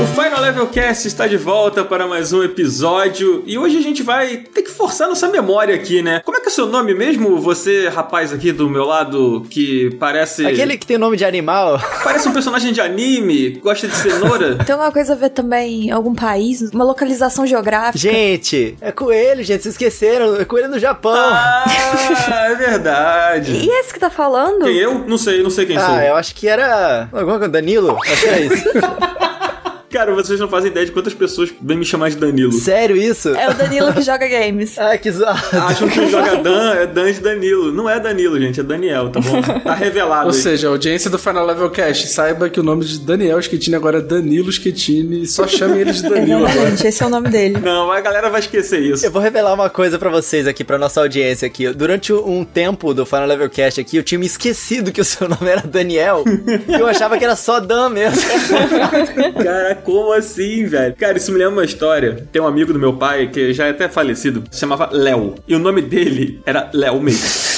O Final Level Cast está de volta para mais um episódio e hoje a gente vai ter que forçar nossa memória aqui, né? Como é que é o seu nome mesmo? Você, rapaz aqui do meu lado, que parece. Aquele que tem nome de animal. Parece um personagem de anime, gosta de cenoura. Tem alguma coisa a ver também em algum país? Uma localização geográfica? Gente, é coelho, gente. Vocês esqueceram. É coelho no Japão. Ah, é verdade. E esse que tá falando? Quem eu? Não sei, não sei quem sou. ah, eu acho que era. Alguma coisa, Danilo? Acho que era isso. Cara, vocês não fazem ideia de quantas pessoas vêm me chamar de Danilo. Sério isso? É o Danilo que joga games. Ah, que zoado. Acham que joga Dan é Dan de Danilo. Não é Danilo, gente, é Daniel, tá bom? Tá revelado. Ou aí. seja, a audiência do Final Level Cast, saiba que o nome de Daniel Schettini agora é Danilo Schettini, só chame ele de Danilo agora. Exatamente, esse é o nome dele. Não, a galera vai esquecer isso. Eu vou revelar uma coisa pra vocês aqui, pra nossa audiência aqui. Durante um tempo do Final Level Cast aqui, eu tinha me esquecido que o seu nome era Daniel. e eu achava que era só Dan mesmo. Cara, como assim, velho? Cara, isso me lembra uma história. Tem um amigo do meu pai que já é até falecido, se chamava Léo. E o nome dele era Léo mesmo.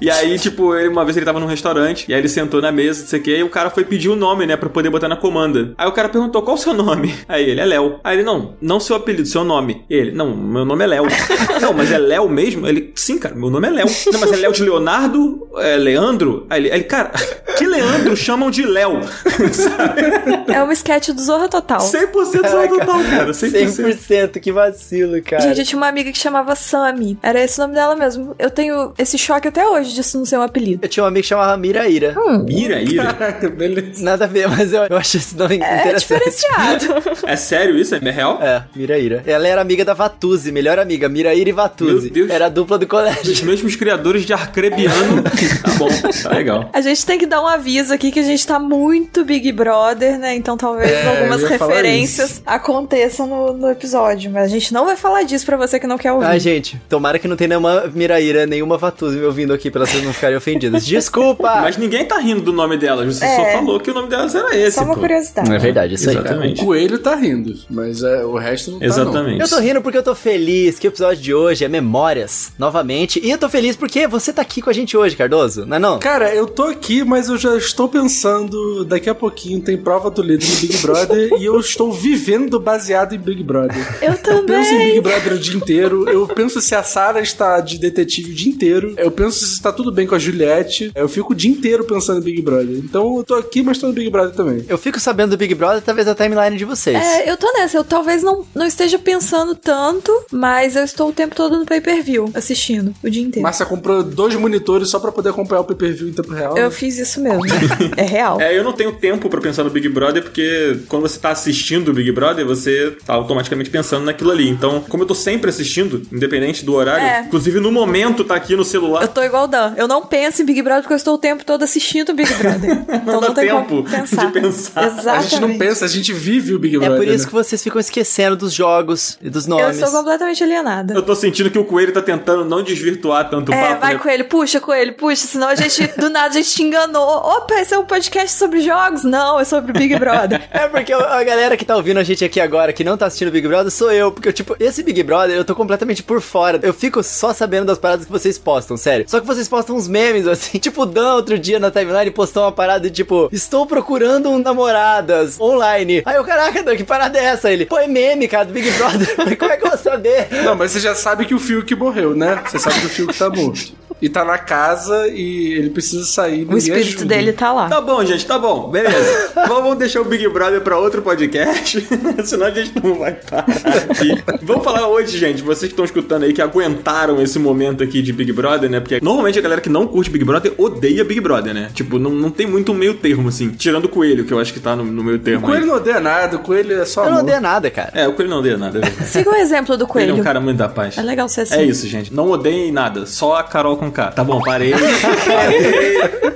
E aí, tipo, ele- uma vez ele tava num restaurante, e aí ele sentou na mesa, não sei o que, e o cara foi pedir o nome, né, pra poder botar na comanda. Aí o cara perguntou, qual o seu nome? Aí ele, é Léo. Aí ele, não, não seu apelido, seu nome. E ele, não, meu nome é Léo. não, mas é Léo mesmo? Ele, sim, cara, meu nome é Léo. Não, mas é Léo de Leonardo? É Leandro? Aí ele, ele, cara, que Leandro chamam de Léo? É um sketch do Zorra Total. 100% só total, cara, 100%. 100%, que vacilo, cara. Gente, eu tinha uma amiga que chamava Sammy. Era esse o nome dela mesmo. Eu tenho esse choque até hoje disso não ser um apelido. Eu tinha um amigo que chamava Miraíra. Ira, ira. Caraca, beleza. Nada a ver, mas eu, eu achei esse nome É interessante. diferenciado. É sério isso? É real? É, Miraíra. Ela era amiga da Vatuzzi, melhor amiga, Miraíra e Vatuzzi. Meu Deus. Era a dupla do Os colégio. mesmos criadores de Arcrebiano. tá bom, tá legal. A gente tem que dar um aviso aqui que a gente tá muito Big Brother, né? Então talvez É, algumas referências aconteçam no, no episódio. Mas a gente não vai falar disso pra você que não quer ouvir. Ai, gente, tomara que não tenha nenhuma Miraíra, nenhuma Vatuzzi me ouvindo aqui pra vocês não ficarem ofendidas. Desculpa! Mas ninguém tá rindo do nome delas. Você É. só falou que o nome delas era esse. Só uma pô. curiosidade. É verdade, isso aí. Exatamente. O coelho tá rindo, mas é, o resto não tá Exatamente. Eu tô rindo porque eu tô feliz que o episódio de hoje é Memórias, novamente. E eu tô feliz porque você tá aqui com a gente hoje, Cardoso, não é não? Cara, eu tô aqui, mas eu já estou pensando, daqui a pouquinho tem prova do líder no Big Brother e eu estou vivendo baseado em Big Brother. Eu Eu penso em também. Big Brother o dia inteiro. Eu penso se a Sarah está de detetive o dia inteiro. Eu penso se está tudo bem com a Juliette. Eu fico o dia inteiro pensando em Big Brother. Então eu tô aqui, mas tô no Big Brother também. Eu fico sabendo do Big Brother através da timeline de vocês. É, eu tô nessa. Eu talvez não, não esteja pensando tanto, mas eu estou o tempo todo no pay-per-view, assistindo o dia inteiro. Márcia comprou dois monitores só pra poder acompanhar o pay-per-view em tempo real. Eu fiz isso mesmo. é real. É, eu não tenho tempo pra pensar no Big Brother, porque quando você tá assistindo o Big Brother, você tá automaticamente pensando naquilo ali. Então, como eu tô sempre assistindo, independente do horário, É. inclusive no momento tá aqui no celular, Eu tô igual o Dan. Eu não penso em Big Brother porque eu estou o tempo todo assistindo o Big Brother. Então dá não tem tempo pensar. de pensar. A gente Exatamente. A gente não pensa, a gente vive o Big É Brother. por isso né? que vocês ficam esquecendo dos jogos e dos Eu nomes. sou completamente alienada. Eu tô sentindo que o coelho tá tentando não desvirtuar tanto o É, papo. vai, né? Coelho, puxa, Coelho, puxa, senão a gente, do nada, a gente te enganou. Opa, esse é um podcast sobre jogos? Não, é sobre Big Brother. É porque a galera que tá ouvindo a gente aqui agora, que não tá assistindo o Big Brother, sou eu. Porque, tipo, esse Big Brother eu tô completamente por fora. Eu fico só sabendo das paradas que vocês postam, sério. Só que vocês postam uns memes, assim. Tipo, o Dan, outro dia na timeline, postou uma parada de tipo: Estou procurando um namoradas online. Aí eu, caraca, Dan, que parada é essa? Ele, pô, é meme, cara, do Big Brother. Como é que eu vou saber? Não, mas você já sabe que o Fiuk morreu, né? Você sabe que o Fiuk tá morto. E tá na casa e ele precisa sair. O espírito dele tá lá. Tá bom, gente, tá bom. Beleza. Vamos deixar o Big Brother pra outro podcast, senão a gente não vai parar aqui. Vamos falar hoje, gente, vocês que estão escutando aí, que aguentaram esse momento aqui de Big Brother, né? Porque normalmente a galera que não curte Big Brother odeia Big Brother, né? Tipo, não, não tem muito um meio termo, assim. Tirando o Coelho, que eu acho que tá no, no meio O termo coelho aí. não odeia nada, o coelho é só Eu não amor. odeio nada, cara. É, o Coelho não odeia nada. é. Siga o exemplo do Ele é Coelho. um cara muito da paz. É legal ser assim. É isso, gente. Não odeiem nada. Só a Carol com K. Tá bom, parei. parei.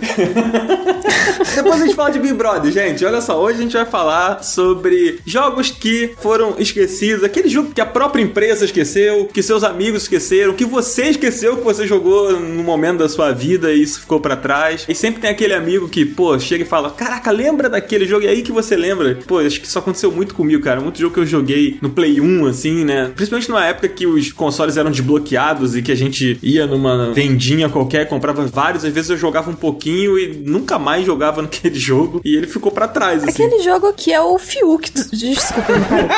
Depois a gente fala de Big Brother, gente. Olha só, hoje a gente vai falar sobre jogos que foram esquecidos. Aquele jogo que a própria empresa esqueceu, que seus amigos esqueceram, que você esqueceu que você jogou no momento da sua vida e isso ficou pra trás. E sempre tem aquele amigo que, pô, chega e fala: Caraca, lembra daquele jogo? E aí que você lembra? Pô, acho que isso aconteceu muito comigo, cara. Muito jogo que eu joguei no Play 1, assim, né? Principalmente numa época que os consoles eram desbloqueados e que a gente ia numa vendinha qualquer, comprava vários. Às vezes eu jogava um pouquinho e nunca mais jogava naquele aquele jogo e ele ficou pra trás, assim. Aquele jogo aqui é o Fiuk. do- Desculpa, pai.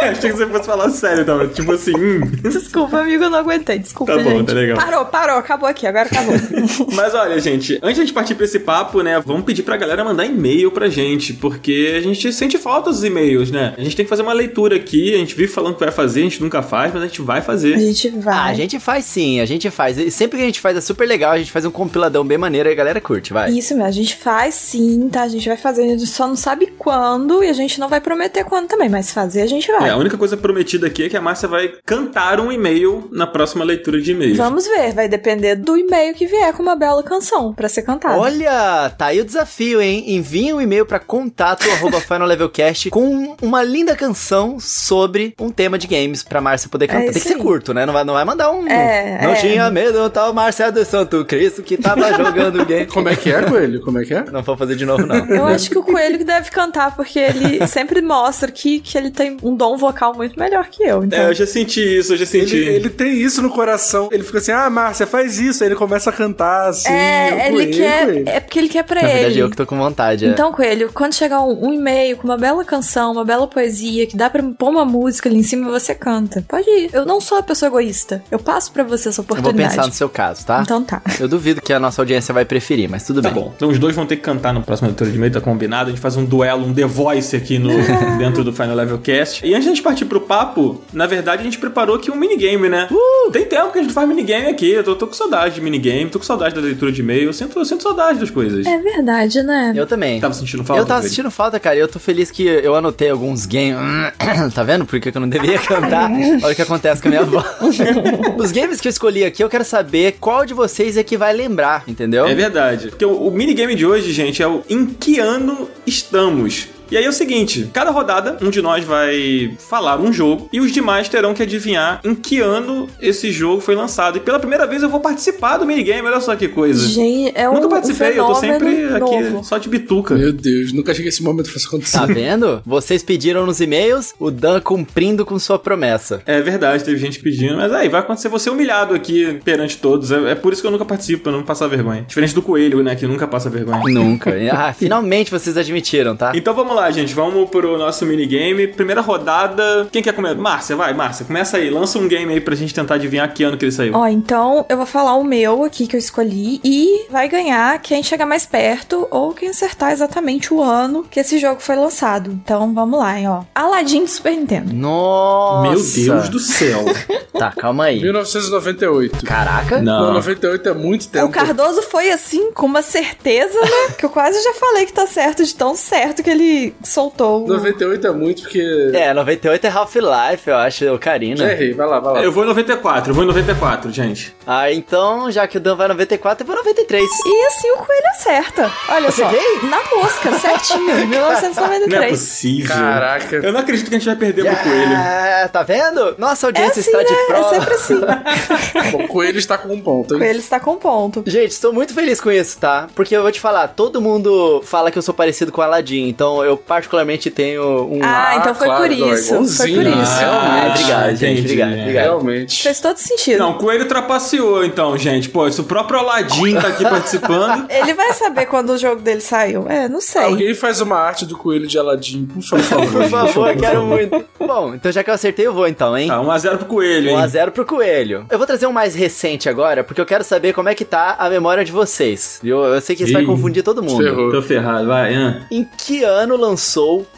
Achei que você fosse falar sério, então. Tipo assim, hum. Desculpa, amigo, eu não aguentei. Desculpa, Tá bom, gente. tá legal. Parou, parou, acabou aqui, agora acabou. Mas olha, gente, antes de a gente partir pra esse papo, né, vamos pedir pra galera mandar e-mail pra gente, porque a gente sente falta dos e-mails, né? A gente tem que fazer uma leitura aqui, a gente vive falando que vai fazer, a gente nunca faz, mas a gente vai A fazer. gente Ah, vai. a gente faz sim, a gente faz. E sempre que a gente faz é super legal, a gente faz um compiladão bem maneiro e a galera curte, vai. Isso mesmo, a gente faz sim, tá? A gente vai fazer, a gente só não sabe quando e a gente não vai prometer quando também, mas fazer a gente vai. É, a única coisa prometida aqui é que a Márcia vai cantar um e-mail na próxima leitura de e-mails. Vamos ver, vai depender do e-mail que vier com uma bela canção pra ser cantada. Olha, tá aí o desafio, hein? Envie um e-mail pra contato arroba finallevelcast com uma linda canção sobre um tema de games pra Márcia poder cantar. Tem isso que ser aí. curto, né? Não vai, não vai mandar um. É, não é. tinha medo, tal Márcia do Santo Cristo que tava jogando game. Como é que é, Coelho? Como é que é? Não vou fazer de novo, não. Eu acho que o Coelho que deve cantar, porque ele sempre mostra que, que ele tem um dom vocal muito melhor que eu. Então, É, eu já senti isso, eu já senti. Ele, ele tem isso no coração. Ele fica assim, ah, Márcia, faz isso. Aí ele começa a cantar assim. é, ele Coelho, quer. Coelho. É porque ele quer pra Na ele. verdade, eu que tô com vontade. é. Então, Coelho, quando chegar um, um e-mail com uma bela canção, uma bela poesia, que dá pra pôr uma música ali em cima, você canta. Pode ir. Eu não sou a pessoa egoísta. Eu passo pra você essa eu vou oportunidade. pensar no seu caso, tá? Então tá. Eu duvido que a nossa audiência vai preferir, mas tudo Tá bem. bom. Então os dois vão ter que cantar no próximo leitura de e-mail, tá combinado. A gente faz um duelo, um The Voice aqui no, dentro do Final Level Cast. E antes de a gente partir pro papo, na verdade a gente preparou aqui um minigame, né? Tem tempo que a gente faz minigame aqui. Eu tô, tô com saudade de minigame, tô com saudade da leitura de e-mail. Eu sinto, eu sinto saudade das coisas. É verdade, né? Eu também. Tava sentindo falta? Eu tava sentindo falta, cara. e Eu tô feliz que eu anotei alguns games. tá vendo? Por que que eu não devia cantar? Olha o que acontece com a minha voz. Os games que eu escolhi aqui, eu quero saber qual de vocês é que vai lembrar, entendeu? É verdade. Porque o, o minigame de hoje, gente, é o Em que ano estamos? E aí é o seguinte, cada rodada um de nós vai falar um jogo e os demais terão que adivinhar em que ano esse jogo foi lançado. E pela primeira vez eu vou participar do minigame, olha só que coisa. Gente, é um, Nunca um participei, eu tô sempre aqui novo. só de bituca. Meu Deus, nunca achei que esse momento fosse acontecer. Tá vendo? Vocês pediram nos e-mails, o Dan cumprindo com sua promessa. É verdade, teve gente pedindo, mas aí vai acontecer você humilhado aqui perante todos. É, é por isso que eu nunca participo, pra não passar vergonha. Diferente do coelho, né, que nunca passa vergonha. Nunca. Ah, finalmente vocês admitiram, tá? Então vamos lá, gente. Vamos pro nosso minigame. Primeira rodada. Quem quer comer? Márcia, vai, Márcia. Começa aí. Lança um game aí pra gente tentar adivinhar que ano que ele saiu. Ó, então eu vou falar o meu aqui que eu escolhi e vai ganhar quem chegar mais perto ou quem acertar exatamente o ano que esse jogo foi lançado. Então vamos lá, hein, ó. Aladdin de Super Nintendo. Nossa. Meu Deus do céu. Tá, calma aí. 1998. Caraca. Não, Não. 98 é muito tempo. O Cardoso foi assim, com uma certeza, né? que eu quase já falei que tá certo, de tão certo que ele soltou. o- 98 é muito porque. É, 98 é Half-Life, eu acho, o Karina. Já errei, vai lá, vai lá. Eu vou em 94, eu vou em 94, gente. Ah, então, já que o Dan vai 94, eu vou 93. E assim o coelho acerta. Olha só. Acertei? Na mosca, certinho. Não é 1993. possível. Caraca. Eu não acredito que a gente vai perder pro coelho. Ah, tá vendo? Nossa É audiência assim, está né? de É prova. sempre assim. Bom, o Coelho está com um ponto, hein? Coelho está com ponto. Gente, estou muito feliz com isso, tá? Porque eu vou te falar, todo mundo fala que eu sou parecido com o Aladdin, então eu particularmente tenho um... Ah, então foi claro, por isso. Foi por né? isso. Ah, realmente. obrigado, gente, entendi, obrigado, é. obrigado. Realmente. Fez todo sentido. Não, o coelho trapaceou, então, gente. Pô, se o próprio Aladdin tá aqui participando. Ele vai saber quando o jogo dele saiu. É, não sei. Alguém faz uma arte do Coelho de Aladdin, por favor. Por favor, quero muito. Bom, então já que eu acertei, eu vou então, hein? Tá, 1x0 pro coelho, hein? 1x0 pro Coelho. Eu vou trazer um mais recente agora, porque eu quero saber como é que tá a memória de vocês. Viu? Eu sei que isso vai Ih, confundir todo mundo. ferrou. Tô ferrado, vai. Hã? Em que ano lançou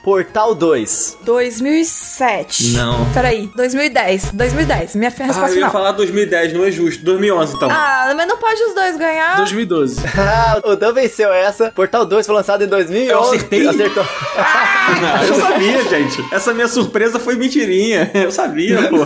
Portal 2? 2007. Não. Peraí, 2010. 2010. Minha Ah, resposta eu ia final. falar 2010, não é justo. 2011, então. Ah, mas não pode os dois ganhar. 2012. Ah, o Dan venceu essa. Portal 2 foi lançado em 2011. Eu acertei? Acertou. Ah, eu sabia, gente. Essa minha surpresa foi mentirinha. Eu sabia, pô.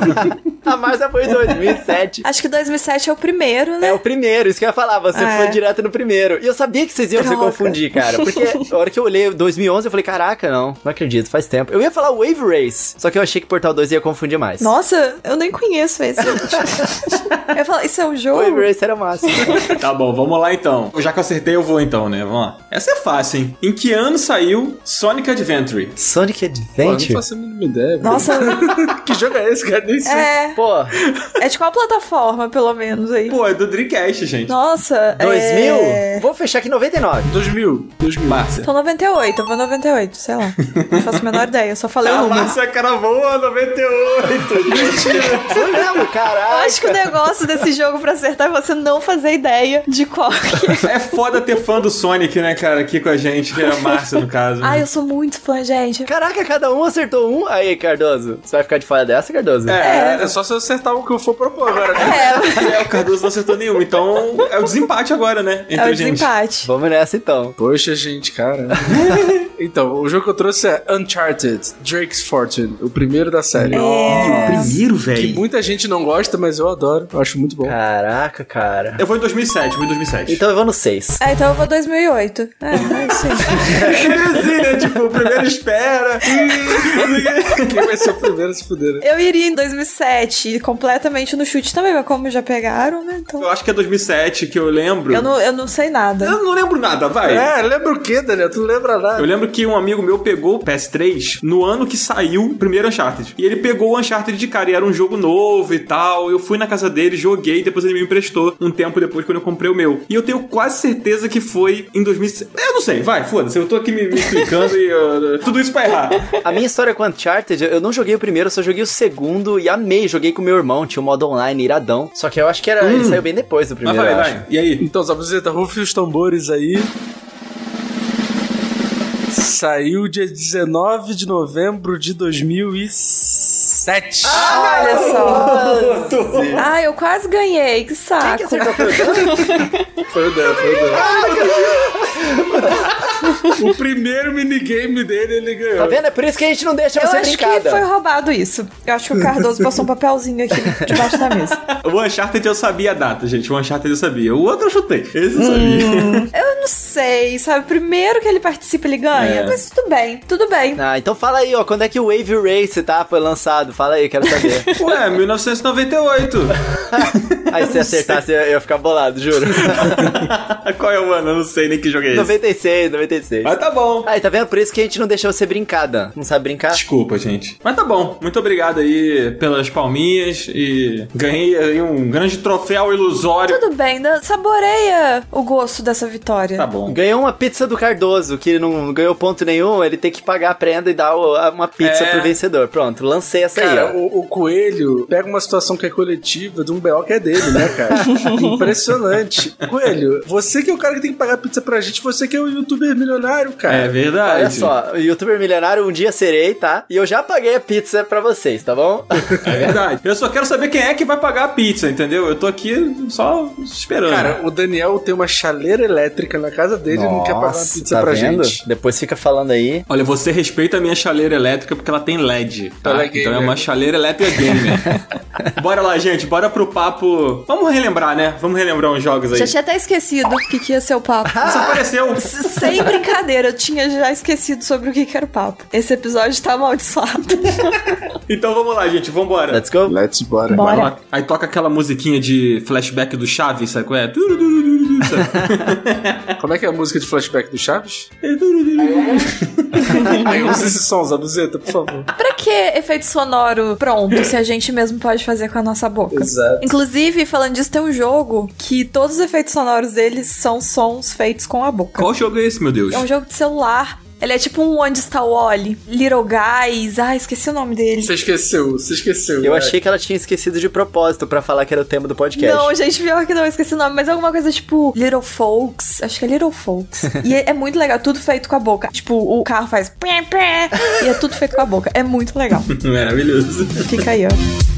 A Marcia foi em 2007. Acho que 2007 é o primeiro, né? É o primeiro, isso que eu ia falar. Você É. foi direto no primeiro. E eu sabia que vocês iam se Droga. confundir, cara. Porque a hora que eu olhei 2011, eu falei, caraca, não, não acredito, faz tempo. Eu ia falar Wave Race, só que eu achei que Portal 2 ia confundir mais. Nossa, eu nem conheço esse. eu ia falar, isso é um jogo? Wave Race era massa. Tá bom, vamos lá então. Já que eu acertei, eu vou então, né? Vamos lá. Essa é fácil, hein? Em que ano saiu Sonic Adventure? Sonic Pô, não Adventure? faço a mínima ideia. Nossa, que jogo é esse, cara? Nem sei. é. Pô, É de qual plataforma, pelo menos, aí? Pô, é do Dreamcast, gente. Nossa, 2000? é... Vou fechar aqui 99. 2000. 2000. Márcia. Tô 98, eu vou 98, sei lá. Não faço a menor ideia, eu só falei o A número. Márcia Caravou, 98. Mentira. Foi mesmo, Eu caraca. acho que o negócio desse jogo pra acertar é você não fazer ideia de qual que é. É foda ter fã do Sonic, né, cara, aqui com a gente, que é a Márcia, no caso. Ai, eu sou muito fã, gente. Caraca, cada um acertou um. Aí, Cardoso, você vai ficar de fora dessa, Cardoso? É, É só se eu acertar o que eu for propor agora, né? É, é, o Cardoso não acertou nenhum, então é o desempate agora, né, entre é o gente. desempate. Vamos nessa então. Poxa, gente, cara. então, o jogo que eu trouxe é Uncharted Drake's Fortune, o primeiro da série. É. O primeiro, Que velho. muita gente não gosta, mas eu adoro. Eu acho muito bom. Caraca, cara. Eu vou em 2007, vou em 2007. Então eu vou no 6. É, então eu vou 2008. É, é isso aí. É assim, né? Tipo, o primeiro espera. Quem vai ser o primeiro a se fuder? né? Eu iria em 2007, completamente no chute também, mas como já pegaram, né? Então. Eu acho que é 2007 que eu lembro. Eu não, eu não sei nada. Eu não lembro nada, vai. É, lembra o quê, Daniel? Tu não lembra nada. Eu lembro que um amigo meu pegou o PS3 no ano que saiu o primeiro Uncharted. E ele pegou o Uncharted de cara, e era um jogo novo e tal. Eu fui na casa dele, joguei, depois ele me emprestou um tempo depois quando eu comprei o meu. E eu tenho quase certeza que foi em 2007. Eu não sei, vai, foda-se. Eu tô aqui me, me explicando e uh, tudo isso pra errar. A minha história com Uncharted, eu não joguei o primeiro, eu só joguei o segundo e amei. Joguei com meu irmão, tinha um modo online iradão. Só que eu acho que era, ele saiu bem depois do Mas primeiro, vai, eu acho. vai. E aí? Então, Zabuzeta, rufe os tambores aí. Saiu dia 19 de novembro de 2007. Olha só. Ah, eu quase ganhei, que Quem saco. que acertou foi o Dan? Foi o Dan, o primeiro minigame dele ele ganhou. Tá vendo? É por isso que a gente não deixa Eu você acho brincada. que foi roubado isso. Eu acho que o Cardoso passou um papelzinho aqui debaixo da mesa. O Uncharted eu sabia a data, gente. O Uncharted eu sabia. O outro eu chutei. Esse eu sabia. Eu não sei, sabe? Primeiro que ele participa, ele ganha. É. Mas tudo bem, tudo bem. Ah, então fala aí, ó, quando é que o Wave Race, tá, foi lançado? Fala aí, quero saber. Ué, 1998. aí se acertasse, eu ia ficar bolado, juro. Qual é o ano? Eu não sei nem que jogo é esse. 96, 96. Mas tá bom. Aí, tá vendo? Por isso que a gente não deixa você brincada. Não sabe brincar? Desculpa, gente. Mas tá bom. Muito obrigado aí pelas palminhas e ganhei aí um grande troféu ilusório. Tudo bem, Dan, saboreia o gosto dessa vitória. Tá bom. Ganhou uma pizza do Cardoso, que não ganhou ponto nenhum, ele tem que pagar a prenda e dar uma pizza É. pro vencedor. Pronto, lancei essa aí, Cara, ó. o, o Coelho pega uma situação que é coletiva de um BO que é dele, né, cara? Impressionante. Coelho, você que é o cara que tem que pagar pizza pra gente, você que é o youtuber milionário, cara. É verdade. Olha só, o youtuber milionário um dia serei, tá? E eu já paguei a pizza pra vocês, tá bom? É verdade. Eu só quero saber quem é que vai pagar a pizza, entendeu? Eu tô aqui só esperando. Cara, o Daniel tem uma chaleira elétrica na casa dele e não quer pagar uma Nossa, pizza tá pra vendo? gente. Depois fica falando aí. Olha, você respeita a minha chaleira elétrica porque ela tem LED, tá? Ela é então é uma chaleira elétrica gamer. bora lá, gente, bora pro papo. Vamos relembrar, né? Vamos relembrar uns jogos aí. Já tinha até esquecido o que, que ia ser o papo. Isso apareceu. S- Sem brincadeira, eu tinha já esquecido sobre o que, que era o papo. Esse episódio tá amaldiçoado. Então vamos lá, gente, vambora. Let's go. Let's bora. Bora. Lá. Aí toca aquela musiquinha de flashback do Chaves, sabe qual é? Como é que é a música de flashback do Chaves? Aí usa esse som, Zabuzeta, por favor. pra que efeito sonoro pronto se a gente mesmo pode fazer com a nossa boca? Exato. Inclusive, falando disso, tem um jogo que todos os efeitos sonoros deles são sons feitos com a boca. Qual jogo é esse, meu Deus? É um jogo de celular. Ele é tipo um Onde Está o Wally? Little Guys. Ah, esqueci o nome dele. Você esqueceu, você esqueceu. Eu é. achei que ela tinha esquecido de propósito pra falar que era o tema do podcast. Não, gente, pior que não, eu esqueci o nome, mas é alguma coisa tipo Little Folks. Acho que é Little Folks. e é, é muito legal, tudo feito com a boca. Tipo, o carro faz pé, pé, e é tudo feito com a boca. É muito legal. Maravilhoso. Fica aí, ó.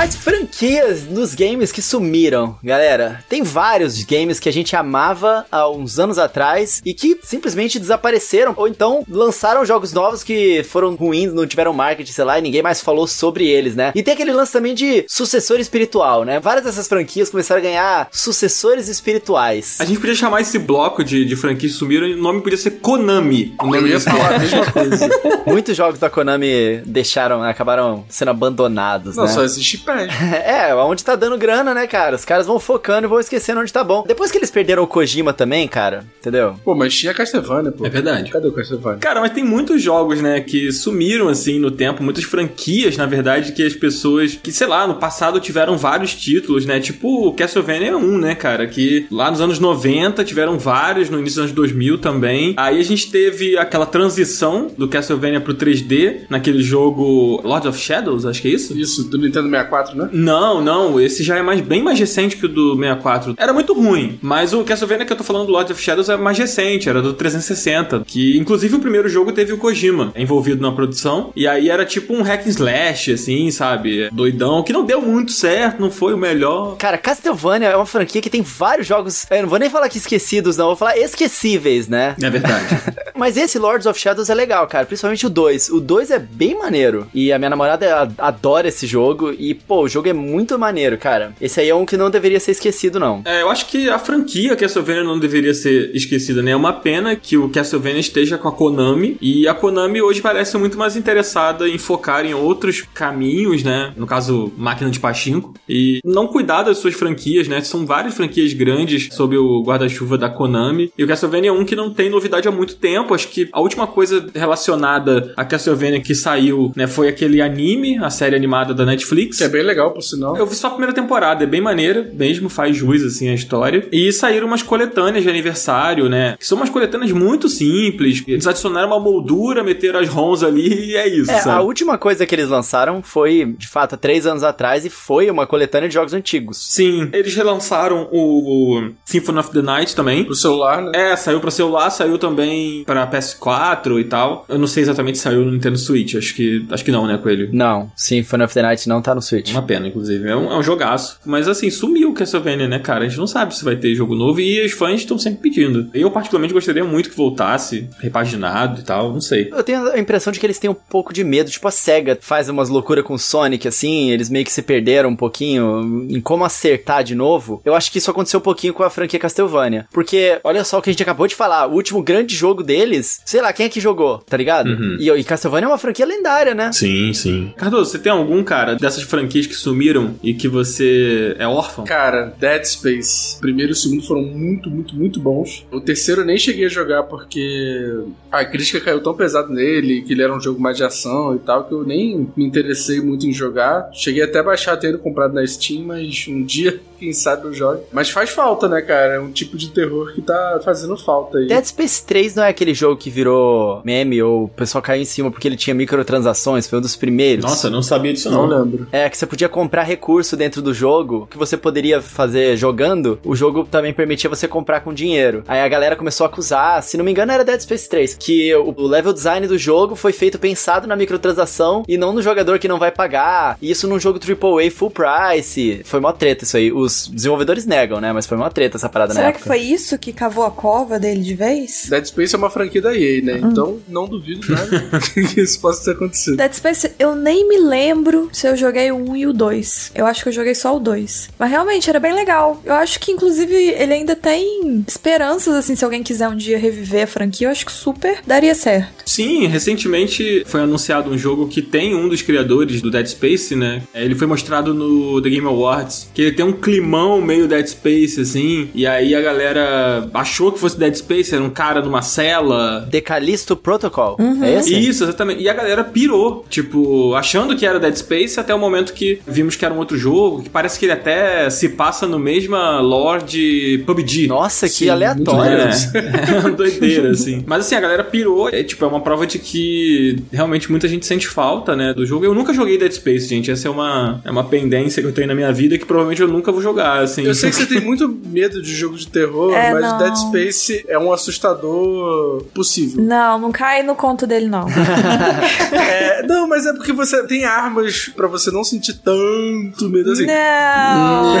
Mas franquias nos games que sumiram, galera. Tem vários games que a gente amava há uns anos atrás e que simplesmente desapareceram. Ou então lançaram jogos novos que foram ruins, não tiveram marketing, sei lá, e ninguém mais falou sobre eles, né? E tem aquele lance também de sucessor espiritual, né? Várias dessas franquias começaram a ganhar sucessores espirituais. A gente podia chamar esse bloco de, de franquias que sumiram e o nome podia ser Konami. O nome ia falar a mesma coisa. Muitos jogos da Konami deixaram, acabaram sendo abandonados, Não, né? só existe perde. É, onde tá dando grana, né, cara? Os caras vão focando e vão esquecendo onde tá bom. Depois que eles perderam o Kojima também, cara, entendeu? Pô, mas tinha Castlevania, pô. É verdade. Cadê o Castlevania? Cara, mas tem muitos jogos, né, que sumiram assim no tempo, muitas franquias, na verdade, que as pessoas que, sei lá, no passado tiveram vários títulos, né? Tipo o Castlevania 1, né, cara, que lá nos anos 90 tiveram vários, no início dos anos 2000 também. Aí a gente teve aquela transição do Castlevania pro 3D, naquele jogo Lord of Shadows, acho que é isso? Isso, do Nintendo 64, né? Não, não, esse já é mais, bem mais recente que o do 64. Era muito ruim, mas o Castlevania que eu tô falando do Lord of Shadows é mais recente, era do 360, que inclusive o primeiro jogo teve o Kojima envolvido na produção, e aí era tipo um hack and slash, assim, sabe? Doidão, que não deu muito certo, não foi o melhor. Cara, Castlevania é uma franquia que tem vários jogos. Eu não vou nem falar que esquecidos, não, vou falar esquecíveis, né? É verdade. Mas esse Lords of Shadows é legal, cara. Principalmente o 2. O 2 é bem maneiro. E a minha namorada adora esse jogo. E, pô, o jogo é muito maneiro, cara. Esse aí é um que não deveria ser esquecido, não. É, eu acho que a franquia Castlevania não deveria ser esquecida, né? É uma pena que o Castlevania esteja com a Konami e a Konami hoje parece muito mais interessada em focar em outros caminhos, né? No caso, máquina de pachinko e não cuidar das suas franquias, né? São várias franquias grandes sob o guarda-chuva da Konami e o Castlevania é um que não tem novidade há muito tempo. Acho que a última coisa relacionada a Castlevania que saiu, né, foi aquele anime, a série animada da Netflix. Que é bem legal, por sinal. Eu vi só a primeira temporada, é bem maneira, mesmo faz jus, assim, a história. E saíram umas coletâneas de aniversário, né? Que são umas coletâneas muito simples. Eles adicionaram uma moldura, meteram as ROMs ali e é isso, É, a sabe? última coisa que eles lançaram foi, de fato, há três anos atrás e foi uma coletânea de jogos antigos. Sim, eles relançaram o, o Symphony of the Night também. Pro celular, né? É, saiu pra celular, saiu também pra PS4 e tal. Eu não sei exatamente se saiu no Nintendo Switch, acho que, acho que não, né, Coelho? Não, Symphony of the Night não tá no Switch. Uma pena, inclusive. É um, é um jogaço. Mas assim, sumiu o Castlevania, né, cara? A gente não sabe se vai ter jogo novo e os fãs estão sempre pedindo. Eu, particularmente, gostaria muito que voltasse, repaginado e tal, não sei. Eu tenho a impressão de que eles têm um pouco de medo. Tipo, a SEGA faz umas loucuras com o Sonic, assim, eles meio que se perderam um pouquinho em como acertar de novo. Eu acho que isso aconteceu um pouquinho com a franquia Castlevania. Porque, olha só o que a gente acabou de falar, o último grande jogo deles, sei lá, quem é que jogou, tá ligado? Uhum. E, e Castlevania é uma franquia lendária, né? Sim, sim. Cardoso, você tem algum, cara, dessas franquias que sumiram e que você é órfão? Cara, Dead Space. O primeiro e o segundo foram muito, muito, muito bons. O terceiro eu nem cheguei a jogar porque a crítica caiu tão pesado nele, que ele era um jogo mais de ação e tal, que eu nem me interessei muito em jogar. Cheguei até a baixar tendo comprado na Steam, mas um dia, quem sabe, eu jogo. Mas faz falta, né, cara? É um tipo de terror que tá fazendo falta aí. Dead Space 3 não é aquele jogo que virou meme ou o pessoal caiu em cima porque ele tinha microtransações, foi um dos primeiros. Nossa, não sabia disso Não não. lembro. É, que você podia comprar recurso dentro do jogo, que você poderia fazer jogando, o jogo também permitia você comprar com dinheiro. Aí a galera começou a acusar, se não me engano era Dead Space 3, que o level design do jogo foi feito pensado na microtransação e não no jogador que não vai pagar. E isso num jogo AAA full price. Foi mó treta isso aí. Os desenvolvedores negam, né? Mas foi mó treta essa parada na Será que época. foi isso que cavou a cova dele de vez? Dead Space é uma franquia da EA, né? Então não duvido nada que isso possa ter acontecido. Dead Space, eu nem me lembro se eu joguei o 1 e o 2. Eu acho que eu joguei só o 2. Mas realmente era bem legal. Eu acho que, inclusive, ele ainda tem esperanças, assim, se alguém quiser um dia reviver a franquia, eu acho que super daria certo. Sim, recentemente foi anunciado um jogo que tem um dos criadores do Dead Space, né? É, Ele foi mostrado no The Game Awards, que ele tem um climão meio Dead Space, assim, e aí a galera achou que fosse Dead Space, era um cara numa cela. Decalisto Protocol. Uhum. É esse? Isso, exatamente. E a galera pirou, tipo, achando que era Dead Space até o momento que vimos que era um outro jogo, que parece que ele até se passa no mesma lore de PUBG. Nossa, que Sim, aleatório. É, é uma doideira, assim. Mas assim, a galera pirou. É tipo, é uma prova de que realmente muita gente sente falta, né, do jogo. Eu nunca joguei Dead Space, gente. Essa é uma, é uma pendência que eu tenho na minha vida que provavelmente eu nunca vou jogar, assim. Eu sei que você tem muito medo de jogo de terror, É, mas não. Dead Space é um assustador possível. Não, não cai no conto dele, não. É, não, mas é porque você tem armas pra você não sentir tanto medo assim. não!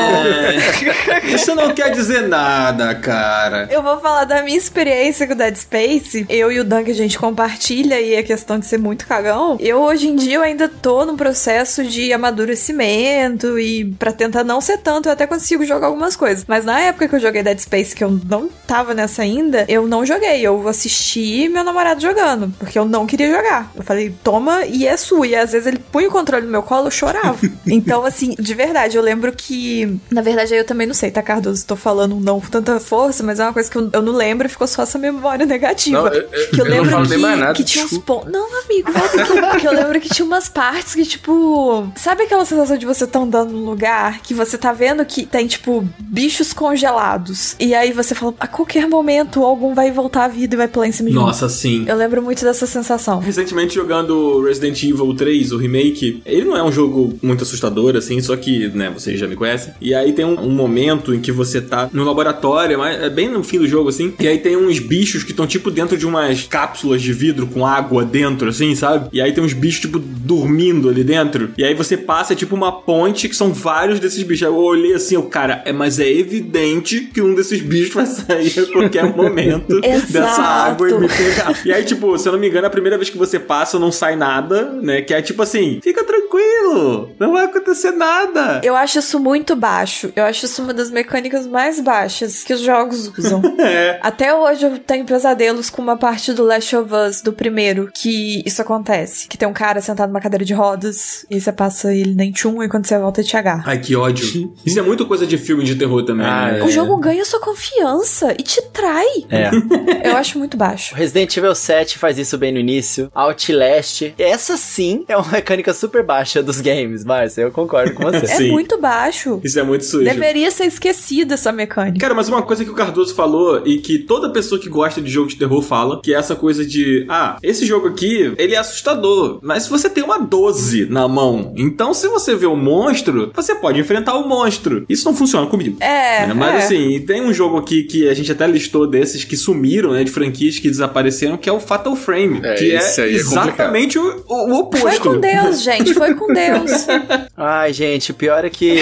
Isso não quer dizer nada, cara. Eu vou falar da minha experiência com Dead Space. Eu e o Dan que a gente compartilha e a questão de ser muito cagão. Eu hoje em dia eu ainda tô num processo de amadurecimento e pra tentar não ser tanto, eu até consigo jogar algumas coisas. Mas na época que eu joguei Dead Space, que eu não tava nessa ainda, eu não joguei. Eu assisti meu namorado jogando, porque eu não queria jogar. Eu falei, toma e é sua. E às vezes ele punha o controle no meu colo, eu chorava. Bravo. Então, assim, de verdade, eu lembro que. Na verdade, eu também não sei, tá, Cardoso? Tô falando um não com tanta força, mas é uma coisa que eu, eu não lembro e ficou só essa memória negativa. Não, eu- eu- que eu, eu não lembro que, mais nada, que tinha uns pontos. Não, amigo, volta aqui. que eu lembro que tinha umas partes que, tipo. Sabe aquela sensação de você tá andando num lugar que você tá vendo que tem, tipo, bichos congelados. E aí você fala, a qualquer momento algum vai voltar à vida e vai pular em cima de mim. Nossa, sim. Eu lembro muito dessa sensação. Recentemente jogando Resident Evil 3, o remake, ele não é um jogo muito assustador, assim, só que, né, vocês já me conhecem. E aí tem um, um momento em que você tá no laboratório, mas é bem no fim do jogo, assim, e aí tem uns bichos que estão, tipo, dentro de umas cápsulas de vidro com água dentro, assim, sabe? E aí tem uns bichos, tipo, dormindo ali dentro. E aí você passa, tipo, uma ponte que são vários desses bichos. Aí eu olhei assim, o cara, é, mas é evidente que um desses bichos vai sair a qualquer momento dessa água e me pegar. E aí, tipo, se eu não me engano, a primeira vez que você passa não sai nada, né? Que é tipo assim, fica tranquilo, não vai acontecer nada. Eu acho isso muito baixo. Eu acho isso uma das mecânicas mais baixas que os jogos usam. É. Até hoje eu tenho pesadelos com uma parte do Last of Us, do primeiro, que isso acontece. Que tem um cara sentado numa cadeira de rodas, e você passa ele nem tchum, e quando você volta ele te agarra. Ai, que ódio. Isso é muito coisa de filme de terror também, Ah, né? é. O jogo ganha sua confiança e te trai. É. Eu acho muito baixo. O Resident Evil 7 faz isso bem no início. Outlast. Essa sim é uma mecânica super baixa dos games, Márcia. Eu concordo com você. É muito baixo. Isso é muito sujo. Deveria ser esquecida essa mecânica. Cara, mas uma coisa que o Cardoso falou e que toda pessoa que gosta de jogo de terror fala, que é essa coisa de, ah, esse jogo aqui, ele é assustador, mas se você tem uma 12 na mão, então se você vê o monstro, você pode enfrentar o monstro. Isso não funciona comigo. É, Né? Mas é. assim, tem um jogo aqui que a gente até listou desses que sumiram, né, de franquias que desapareceram, que é o Fatal Frame, É, que é é exatamente o, o, o oposto. Foi com Deus, gente. Foi com Deus. Ai, gente, o pior é que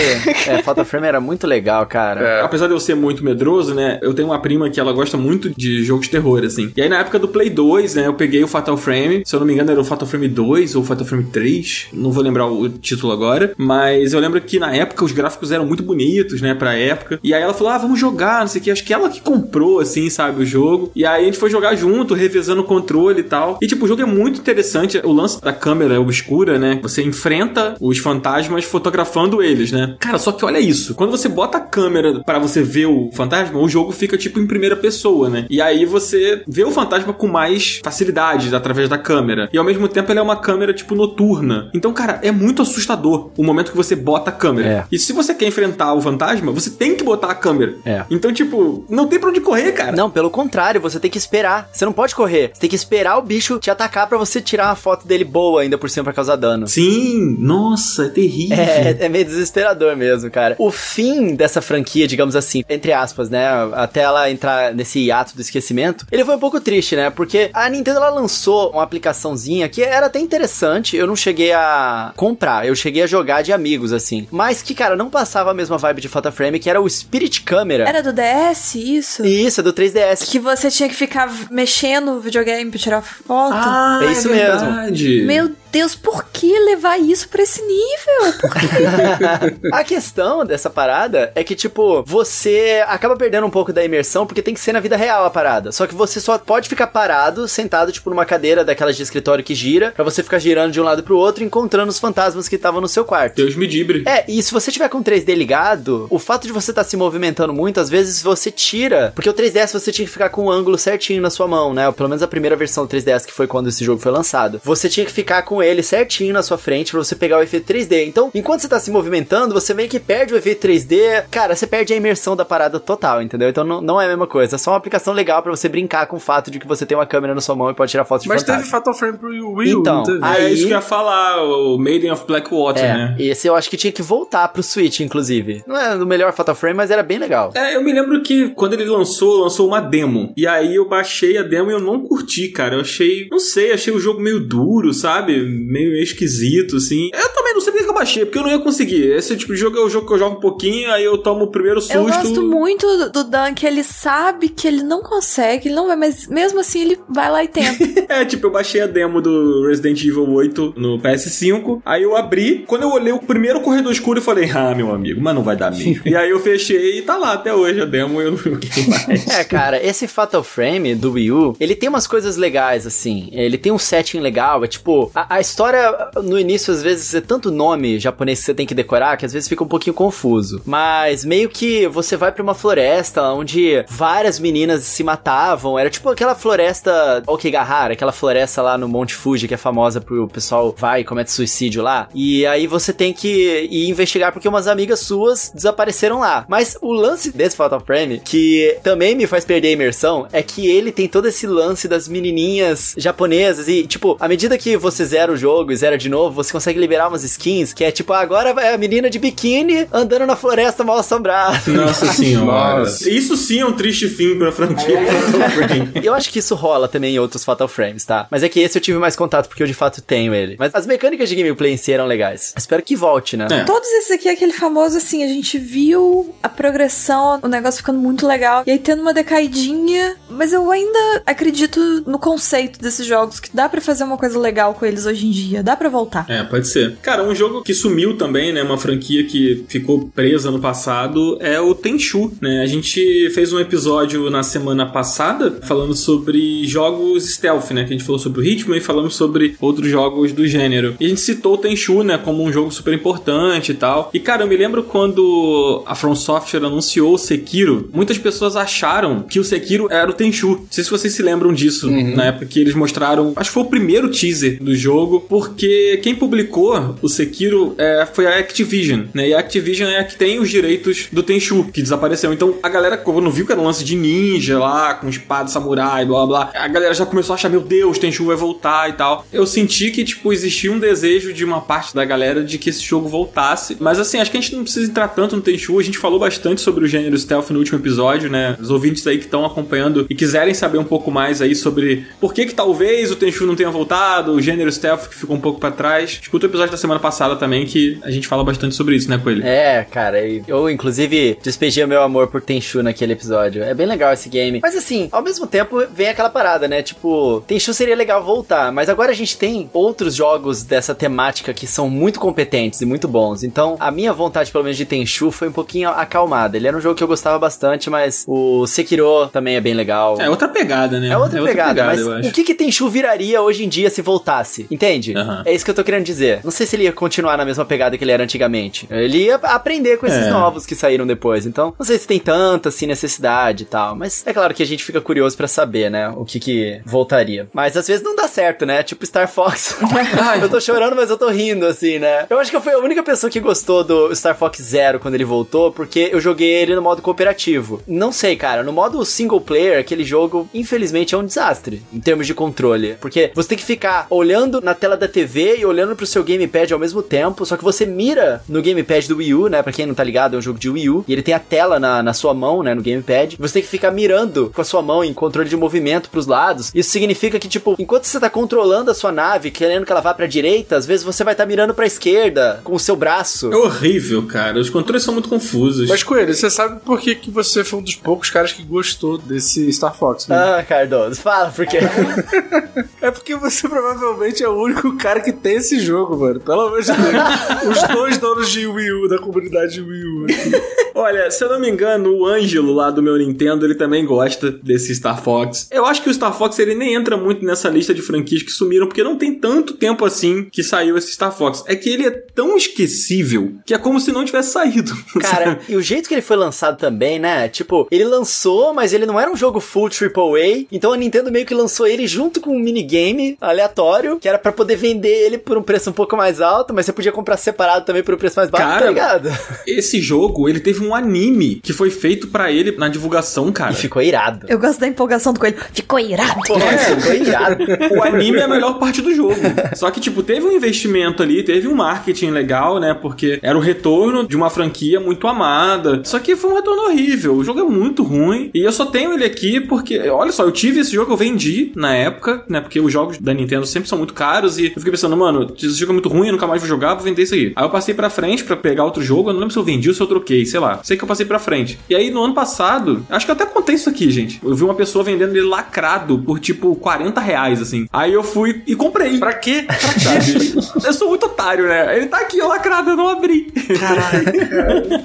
é, Fatal Frame era muito legal, cara. É. Apesar de eu ser muito medroso, né? Eu tenho uma prima que ela gosta muito de jogos de terror, assim. E aí, na época do Play 2, né? Eu peguei o Fatal Frame. Se eu não me engano, era o Fatal Frame 2 ou Fatal Frame 3. Não vou lembrar o título agora. Mas eu lembro que na época os gráficos eram muito bonitos, né? Pra época. E aí ela falou: ah, vamos jogar, não sei o que. Acho que ela que comprou, assim, sabe? O jogo. E aí a gente foi jogar junto, revezando o controle e tal. E, tipo, o jogo é muito interessante. O lance da câmera obscura, né? Você enfrenta os fantasmas fotografando eles, né? Cara, só que olha isso. Quando você bota a câmera pra você ver o fantasma, o jogo fica, tipo, em primeira pessoa, né? E aí você vê o fantasma com mais facilidade através da câmera. E ao mesmo tempo ele é uma câmera, tipo, noturna. Então, cara, é muito assustador o momento que você bota a câmera. É. E se você quer enfrentar o fantasma, você tem que botar a câmera. É. Então, tipo, não tem pra onde correr, cara. Não, pelo contrário, você tem que esperar. Você não pode correr. Você tem que esperar o bicho te atacar pra você tirar uma foto dele boa ainda por cima pra causar dano. Sim, nossa, é terrível. É, é meio desesperador mesmo, cara. O fim dessa franquia, digamos assim, entre aspas, né? Até ela entrar nesse hiato do esquecimento, ele foi um pouco triste, né? Porque a Nintendo ela lançou uma aplicaçãozinha que era até interessante. Eu não cheguei a comprar, eu cheguei a jogar de amigos, assim. Mas que, cara, não passava a mesma vibe de Fatal Frame, que era o Spirit Camera. Era do DS, isso? Isso, é do 3DS. Que você tinha que ficar mexendo o videogame pra tirar foto. Ah, É isso mesmo. verdade. Meu Deus, por que levar isso pra esse nível? Por quê? A questão dessa parada é que, tipo, você acaba perdendo um pouco da imersão porque tem que ser na vida real a parada. Só que você só pode ficar parado, sentado, tipo, numa cadeira daquelas de escritório que gira, pra você ficar girando de um lado pro outro, encontrando os fantasmas que estavam no seu quarto. Deus me dibre. É, e se você tiver com o 3D ligado, o fato de você estar se movimentando muito, às vezes você tira. Porque o 3DS você tinha que ficar com o ângulo certinho na sua mão, né? Pelo menos a primeira versão do 3DS, que foi quando esse jogo foi lançado. Você tinha que ficar com ele certinho na sua frente pra você pegar o efeito 3D. Então, enquanto você tá se movimentando, você meio que perde o efeito 3D. Cara, você perde a imersão da parada total, entendeu? Então não, não é a mesma coisa. É só uma aplicação legal pra você brincar com o fato de que você tem uma câmera na sua mão e pode tirar foto de Mas fantasma. teve Fatal Frame pro Wii U, Então, aí- É isso que eu ia falar, o Maiden of Blackwater, É, né? esse eu acho que tinha que voltar pro Switch, inclusive. Não é o melhor Fatal Frame, mas era bem legal. É, eu me lembro que quando ele lançou, lançou uma demo. E aí eu baixei a demo e eu não curti, cara. Eu achei, não sei, achei o jogo meio duro, sabe? Meio esquisito, assim. Eu também não sei porque que eu baixei, porque eu não ia conseguir. Esse tipo de jogo é o jogo que eu jogo um pouquinho, aí eu tomo o primeiro susto. Eu gosto muito do- Dan, que ele sabe que ele não consegue, ele não vai, mas mesmo assim ele vai lá e tenta. É, tipo, eu baixei a demo do Resident Evil 8 no PS5, aí eu abri, quando eu olhei o primeiro corredor escuro, eu falei, ah, meu amigo, mas não vai dar mesmo. e aí eu fechei e tá lá até hoje a demo e eu não joguei mais. É, cara, esse Fatal Frame do Wii U, ele tem umas coisas legais, assim. Ele tem um setting legal, é tipo, a, a história, no início, às vezes, é tanto nome japonês que você tem que decorar que às vezes fica um pouquinho confuso. Mas meio que você vai pra uma floresta onde várias meninas se matavam. Era tipo aquela floresta Okigahara, aquela floresta lá no Monte Fuji que é famosa pro pessoal vai e comete suicídio lá. E aí você tem que ir investigar porque umas amigas suas desapareceram lá. Mas o lance desse Fatal Frame, que também me faz perder a imersão, é que ele tem todo esse lance das menininhas japonesas e, tipo, à medida que você zera o jogo e zera de novo, você consegue liberar umas skins que é tipo, agora vai a menina de biquíni andando na floresta mal assombrada. Nossa senhora. Nossa. Isso sim é um triste fim pra franquia Fatal Frame. Eu acho que isso rola também em outros Fatal Frames, tá? Mas é que esse eu tive mais contato porque eu de fato tenho ele. Mas as mecânicas de gameplay em si eram legais. Espero que volte, né? É. Todos esses aqui é aquele famoso assim, a gente viu a progressão, o negócio ficando muito legal, e aí tendo uma decaidinha, mas eu ainda acredito no conceito desses jogos, que dá pra fazer uma coisa legal com eles hoje em dia, dá pra voltar. É, pode ser. Cara, um jogo que sumiu também, né? Uma franquia que ficou presa no passado é o Tenchu, né? A gente fez um episódio na semana passada falando sobre jogos stealth, né? Que a gente falou sobre o ritmo e falamos sobre outros jogos do gênero. E a gente citou o Tenchu, né? Como um jogo super importante e tal. E, cara, eu me lembro quando a From Software anunciou o Sekiro, muitas pessoas acharam que o Sekiro era o Tenchu. Não sei se vocês se lembram disso, na época que eles mostraram. Acho que foi o primeiro teaser do jogo, porque quem publicou o Sekiro é, foi a Activision, né? E a Activision é a que tem os direitos do Tenchu, que desapareceu. Então a galera, quando viu que era um lance de ninja lá, com espada samurai, blá blá, a galera já começou a achar: meu Deus, Tenchu vai voltar e tal. Eu senti que, tipo, existia um desejo de uma parte da galera de que esse jogo voltasse. Mas assim, acho que a gente não precisa entrar tanto no Tenchu. A gente falou bastante sobre o gênero stealth no último episódio, né? Os ouvintes aí que estão acompanhando e quiserem saber um pouco mais aí sobre por que que talvez o Tenchu não tenha voltado, o gênero stealth que ficou um pouco pra trás. Escuta o episódio da semana passada também que a gente fala bastante sobre isso, né, Coelho? É, cara, e eu inclusive despejei o meu amor por Tenchu naquele episódio. É bem legal esse game. Mas assim, ao mesmo tempo vem aquela parada, né? Tipo, Tenchu seria legal voltar, mas agora a gente tem outros jogos dessa temática que são muito competentes e muito bons. Então, a minha vontade, pelo menos, de Tenchu foi um pouquinho acalmada. Ele era um jogo que eu gostava bastante, mas o Sekiro também é bem legal. É outra pegada, né? É outra, pegada, mas eu acho. o que que Tenchu viraria hoje em dia se voltasse? Entende? Aham. É isso que eu tô querendo dizer. Não sei se ele ia continuar na mesma pegada que ele era antigamente. Ele ia aprender com esses É. novos que saíram depois. Então, não sei se tem tanta assim necessidade e tal, mas é claro que a gente fica curioso pra saber, né, o que que voltaria. Mas às vezes não dá certo, né? Tipo Star Fox. eu tô chorando, mas eu tô rindo assim, né? Eu acho que eu fui a única pessoa que gostou do Star Fox Zero quando ele voltou, porque eu joguei ele no modo cooperativo. Não sei, cara, no modo single player, aquele jogo, infelizmente, é um desastre em termos de controle. Porque você tem que ficar olhando na tela da TV e olhando pro seu gamepad ao mesmo tempo, só que você mira no gamepad do Wii U, né? Pra quem não tá ligado, é um jogo de Wii U, e ele tem a tela na, na sua mão, né? No gamepad. Você tem que ficar mirando com a sua mão em controle de movimento pros lados. Isso significa que, tipo, enquanto você tá controlando a sua nave, querendo que ela vá pra direita, às vezes você vai estar mirando pra esquerda com o seu braço. É horrível, cara. Os controles são muito confusos. Mas, Coelho, você sabe por que, que você foi um dos poucos caras que gostou desse Star Fox, né? Ah, Cardoso, fala por quê? É porque você provavelmente é o único cara que tem esse jogo, mano. Pelo amor de Deus. Os dois donos de Wii U, da comunidade de Wii U. aqui. Olha, se eu não me engano, o Ângelo lá do meu Nintendo, ele também gosta desse Star Fox. Eu acho que o Star Fox ele nem entra muito nessa lista de franquias que sumiram, porque não tem tanto tempo assim que saiu esse Star Fox. É que ele é tão esquecível que é como se não tivesse saído. Cara, sabe? e o jeito que ele foi lançado também, né? Tipo, ele lançou, mas ele não era um jogo full AAA. Então a Nintendo meio que lançou ele junto com um minigame aleatório, que era pra poder vender ele por um preço um pouco mais alto, mas você podia comprar separado também por um preço mais baixo, Cara, tá ligado? esse jogo, ele teve um anime que foi feito pra ele na divulgação, cara. E ficou irado. Eu gosto da empolgação do coelho. Ficou irado. Pô, É. ficou irado. O anime é a melhor parte do jogo. Só que, tipo, teve um investimento ali, teve um marketing legal, né? Porque era o retorno de uma franquia muito amada. Só que foi um retorno horrível. O jogo é muito ruim. E eu só tenho ele aqui porque, olha só, eu tive esse jogo, eu vendi na época, né? Porque os jogos da Nintendo sempre são muito caros. E eu fiquei pensando, mano, esse jogo é muito ruim, eu nunca mais vou jogar, vou vender isso aí. Aí eu passei pra frente pra pegar outro jogo. Eu não lembro se eu vendi ou se eu troquei, sei lá. Sei que eu passei pra frente. E aí no ano passado, acho que eu até contei isso aqui, gente. Eu vi uma pessoa vendendo ele lacrado por tipo 40 reais, assim. Aí eu fui e comprei. Pra quê? Sabe? eu sou muito otário, né? Ele tá aqui, ó, lacrado, eu não abri.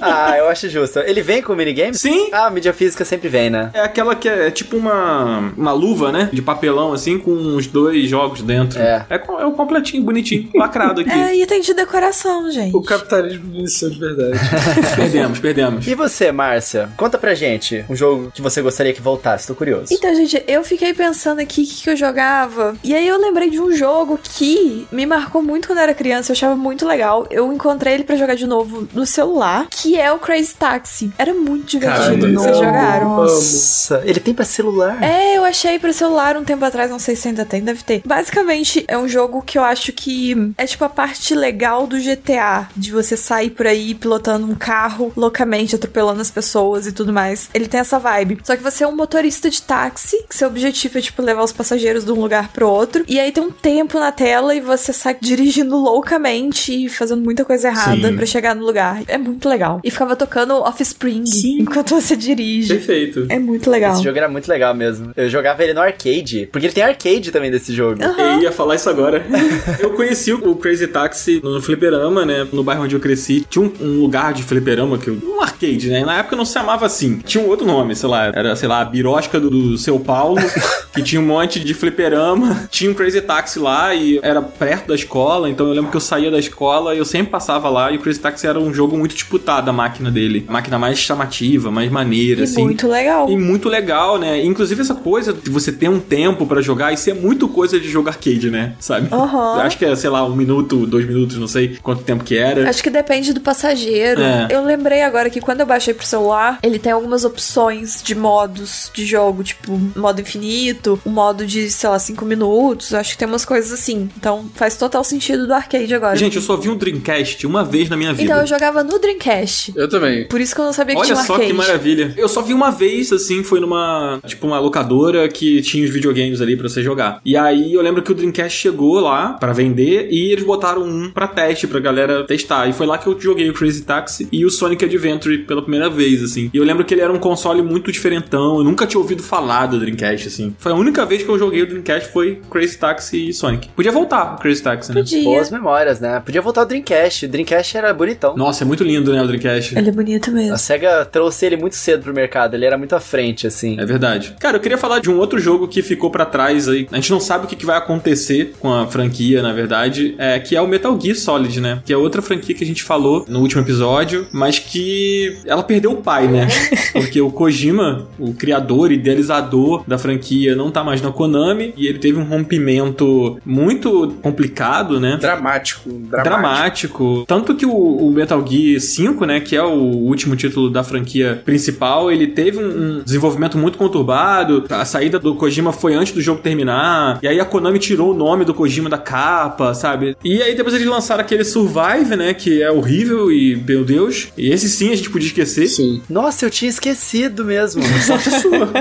Ah, eu acho justo. Ele vem com o minigame? Sim. Ah, a mídia física sempre vem, né? É aquela que é tipo uma, uma luva, né? De papelão, assim, com uns os dois jogos dentro. É. É, é o completinho, bonitinho, lacrado aqui. É item de decoração, gente. O capitalismo venceu de verdade. Perdemos, perdemos. E você, Márcia? Conta pra gente um jogo que você gostaria que voltasse, tô curioso. Então, gente, eu fiquei pensando aqui o que, que eu jogava. E aí eu lembrei de um jogo que me marcou muito quando eu era criança. Eu achava muito legal. Eu encontrei ele pra jogar de novo no celular, que é o Crazy Taxi. Era muito divertido. Caramba, Vocês jogaram? Nossa, ele tem pra celular? É, eu achei pra celular um tempo atrás, não sei se ainda tem, deve ter. Basicamente, é um jogo que eu acho que é tipo a parte legal do GTA, de você sair por aí pilotando um carro loucamente, atropelando as pessoas e tudo mais. Ele tem essa vibe. Só que você é um motorista de táxi, que seu objetivo é tipo levar os passageiros de um lugar pro outro, e aí tem um tempo na tela e você sai dirigindo loucamente e fazendo muita coisa errada pra chegar no lugar. É muito legal. E ficava tocando Offspring Sim. enquanto você dirige. Perfeito. É muito legal. Esse jogo era muito legal mesmo. Eu jogava ele no arcade, porque ele tem arcade também desse jogo. Eu ia falar isso agora. eu conheci o Crazy Taxi no fliperama, né? No bairro onde eu cresci. Tinha um, um lugar de fliperama, que um arcade, né? Na época não se chamava assim. Tinha um outro nome, sei lá. Era, sei lá, a birosca do, do Seu Paulo, que tinha um monte de fliperama. Tinha um Crazy Taxi lá e era perto da escola. Então eu lembro que eu saía da escola e eu sempre passava lá. E o Crazy Taxi era um jogo muito disputado, a máquina dele. A máquina mais chamativa, mais maneira, E assim. muito legal. E muito legal, né? Inclusive essa coisa de você ter um tempo pra jogar, isso é muito coisa de jogo arcade, né? Sabe? Aham. Acho que é, sei lá, um minuto, dois minutos, não sei quanto tempo que era. Acho que depende do passageiro. É. Eu lembrei agora que quando eu baixei pro celular, ele tem algumas opções de modos de jogo, tipo modo infinito, um modo de, sei lá, 5 minutos. Acho que tem umas coisas assim. Então faz total sentido do arcade agora. Gente, eu só vi um Dreamcast uma vez na minha vida. então eu jogava no Dreamcast. Eu também. Por isso que eu não sabia que Olha tinha um só arcade. que maravilha. Eu só vi uma vez, assim, foi numa, tipo, uma locadora que tinha os videogames ali pra você jogar. E aí eu lembro que o Dreamcast chegou lá pra vender e eles botaram um pra teste, pra galera testar. E foi lá que eu joguei o Crazy Taxi e o Sonic Adventure pela primeira vez, assim. E eu lembro que ele era um console muito diferentão. Eu nunca tinha ouvido falar do Dreamcast, assim. Foi a única vez que eu joguei o Dreamcast foi Crazy Taxi e Sonic. Podia voltar o Crazy Taxi, né? Podia. Boas memórias, né? Podia voltar o Dreamcast. O Dreamcast era bonitão. Nossa, é muito lindo, né, o Dreamcast. Ele é bonito mesmo. A SEGA trouxe ele muito cedo pro mercado, ele era muito à frente, assim. É verdade. Cara, eu queria falar de um outro jogo que ficou pra trás aí. A gente não sabe o que que vai acontecer com a franquia, na verdade, é que é o Metal Gear Solid, né? Que é outra franquia que a gente falou no último episódio, mas que ela perdeu o pai, né? Porque o Kojima, o criador, idealizador da franquia, não tá mais na Konami e ele teve um rompimento muito complicado, né? Dramático. Dramático. dramático. Tanto que o, o Metal Gear 5, né, que é o último título da franquia principal, ele teve um, um desenvolvimento muito conturbado. A saída do Kojima foi antes do jogo terminar. E aí a Konami tirou o nome do Kojima da capa, sabe? E aí depois eles lançaram aquele Survive, né, que é horrível e, meu Deus. E esse sim a gente podia esquecer. Sim. Nossa, eu tinha esquecido mesmo. Sorte sua.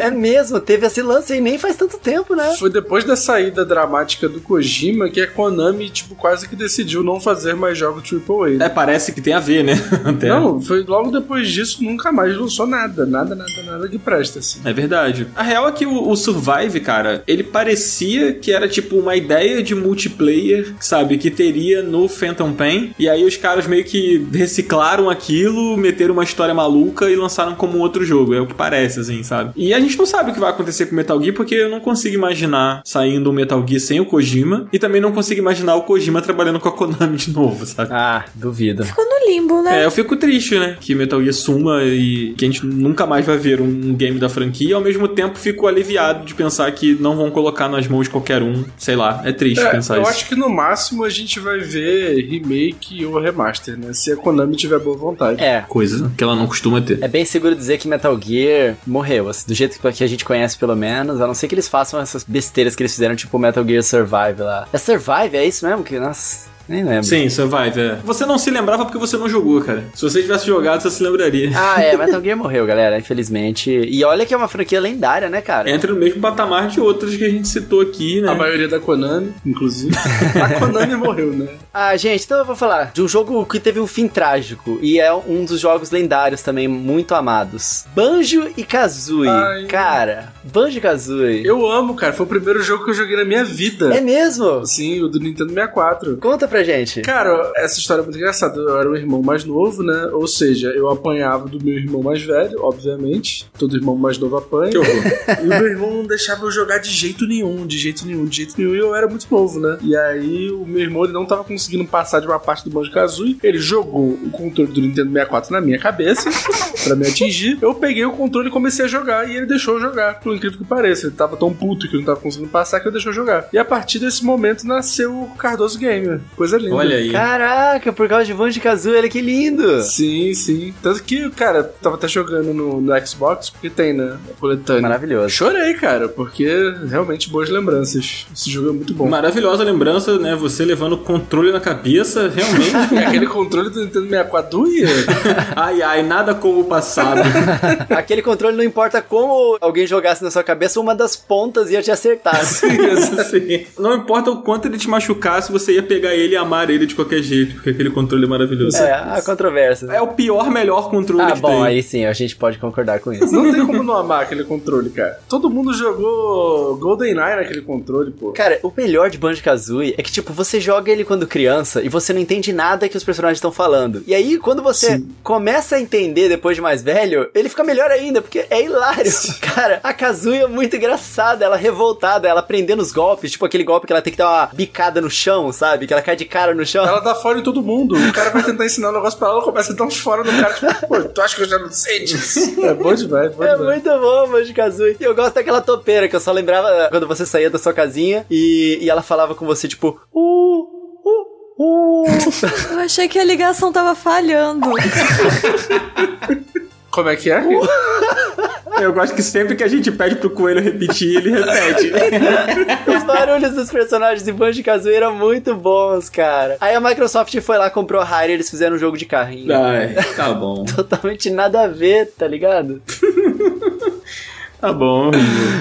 é mesmo, teve esse lance aí nem faz tanto tempo, né? Foi depois da saída dramática do Kojima que a Konami, tipo, quase que decidiu não fazer mais jogos AAA. né? é, parece que tem a ver, né? Até. Não, foi logo depois disso, nunca mais lançou nada. Nada, nada, nada que presta, assim. É verdade. A real é que o, o Survive, cara, ele parecia que era tipo uma ideia de multiplayer, sabe? Que teria no Phantom Pain. E aí os caras meio que reciclaram aquilo, meteram uma história maluca e lançaram como um outro jogo. É o que parece, assim, sabe? E a gente não sabe o que vai acontecer com o Metal Gear porque eu não consigo imaginar saindo um Metal Gear sem o Kojima. E também não consigo imaginar o Kojima trabalhando com a Konami de novo, sabe? Ah, duvido. Ficou no limbo, né? É, eu fico triste, né? Que Metal Gear suma e que a gente nunca mais vai ver um, game da franquia. E ao mesmo tempo fico aliviado de pensar que não vão colocar nas mãos de qualquer um. Sei lá, é triste É, pensar eu isso. acho que no máximo a gente vai ver remake ou remaster, né? Se a Konami tiver boa vontade. É. Coisa que ela não costuma ter. É bem seguro dizer que Metal Gear morreu, assim, do jeito que a gente conhece, pelo menos. A não ser que eles façam essas besteiras que eles fizeram, tipo Metal Gear Survive lá. É Survive? É isso mesmo? Que, nossa, nem lembro. Sim, Survive, é. Você não se lembrava porque você não jogou, cara. Se você tivesse jogado, você se lembraria. Ah, é, Metal Gear morreu, galera, infelizmente. E olha que é uma franquia lendária, né, cara? Entra no mesmo patamar de outras que a gente citou aqui, né? A maioria da Konami, inclusive. a Konami morreu, né? Ah, gente, então eu vou falar de um jogo que teve um fim trágico e é um dos jogos lendários também muito amados. Banjo e Kazooie. Ai. Cara, Banjo-Kazooie. Eu amo, cara. Foi o primeiro jogo que eu joguei na minha vida. É mesmo? Sim, o do Nintendo 64. Conta pra gente. Cara, essa história é muito engraçada. Eu era o irmão mais novo, né? Ou seja, eu apanhava do meu irmão mais velho, obviamente. Todo irmão mais novo apanha. Que horror. E o meu irmão não deixava eu jogar de jeito nenhum, de jeito nenhum, de jeito nenhum. E eu era muito novo, né? E aí o meu irmão ele não tava conseguindo passar de uma parte do Banjo Kazooie. Ele jogou o controle do Nintendo 64 na minha cabeça pra me atingir. Eu peguei o controle e comecei a jogar. E ele deixou eu jogar, incrível que pareça. Ele tava tão puto que eu não tava conseguindo passar que ele deixou eu jogar. E a partir desse momento nasceu o Cardoso Gamer. Coisa linda. Olha aí. Caraca, por causa de Banjo-Kazooie, olha que lindo. Sim, sim. Tanto que, cara, tava até jogando no, no Xbox, porque tem, né? A coletânea. Maravilhoso. Chorei, cara, porque realmente boas lembranças. Esse jogo é muito bom. Maravilhosa lembrança, né? Você levando o controle na cabeça, realmente. E aquele controle do Nintendo 64 doía. ai, ai, nada como o passado. Aquele controle não importa como alguém jogasse na sua cabeça, uma das pontas ia te acertar. Sim. Não importa o quanto ele te machucasse, você ia pegar ele e amar ele de qualquer jeito, porque aquele controle é maravilhoso. é, a controvérsia. É o pior, melhor controle Ah, que bom, tem. aí sim, a gente pode concordar com isso. Não tem como não amar aquele controle, cara. Todo mundo jogou GoldenEye naquele controle, pô. Cara, o melhor de Banjo-Kazooie é que, tipo, você joga ele quando criança e você não entende nada que os personagens estão falando. E aí, quando você Sim. começa a entender depois de mais velho, ele fica melhor ainda, porque é hilário. Cara, a Kazooie é muito engraçada, ela é revoltada, ela aprendendo os golpes, tipo aquele golpe que ela tem que dar uma bicada no chão, sabe? Que ela cai de cara no chão. Ela dá fora em todo mundo. O cara vai tentar ensinar um negócio pra ela, ela começa a dar uns fora no cara. Tipo, pô, tu acha que eu já não sei disso? É bom demais, bom É demais. muito bom, Banjo Kazooie. E eu gosto daquela topeira que eu só lembrava quando você saía da sua casinha e, e ela falava com você, tipo, uh, uh, uh. Eu achei que a ligação tava falhando. Como é que é? Eu gosto que sempre que a gente pede pro coelho repetir, ele repete. Os barulhos dos personagens de Banjo Kazooie eram muito bons, cara. Aí a Microsoft foi lá, comprou a Rare e eles fizeram um jogo de carrinho. Ai, tá bom. Totalmente nada a ver, tá ligado? Tá bom,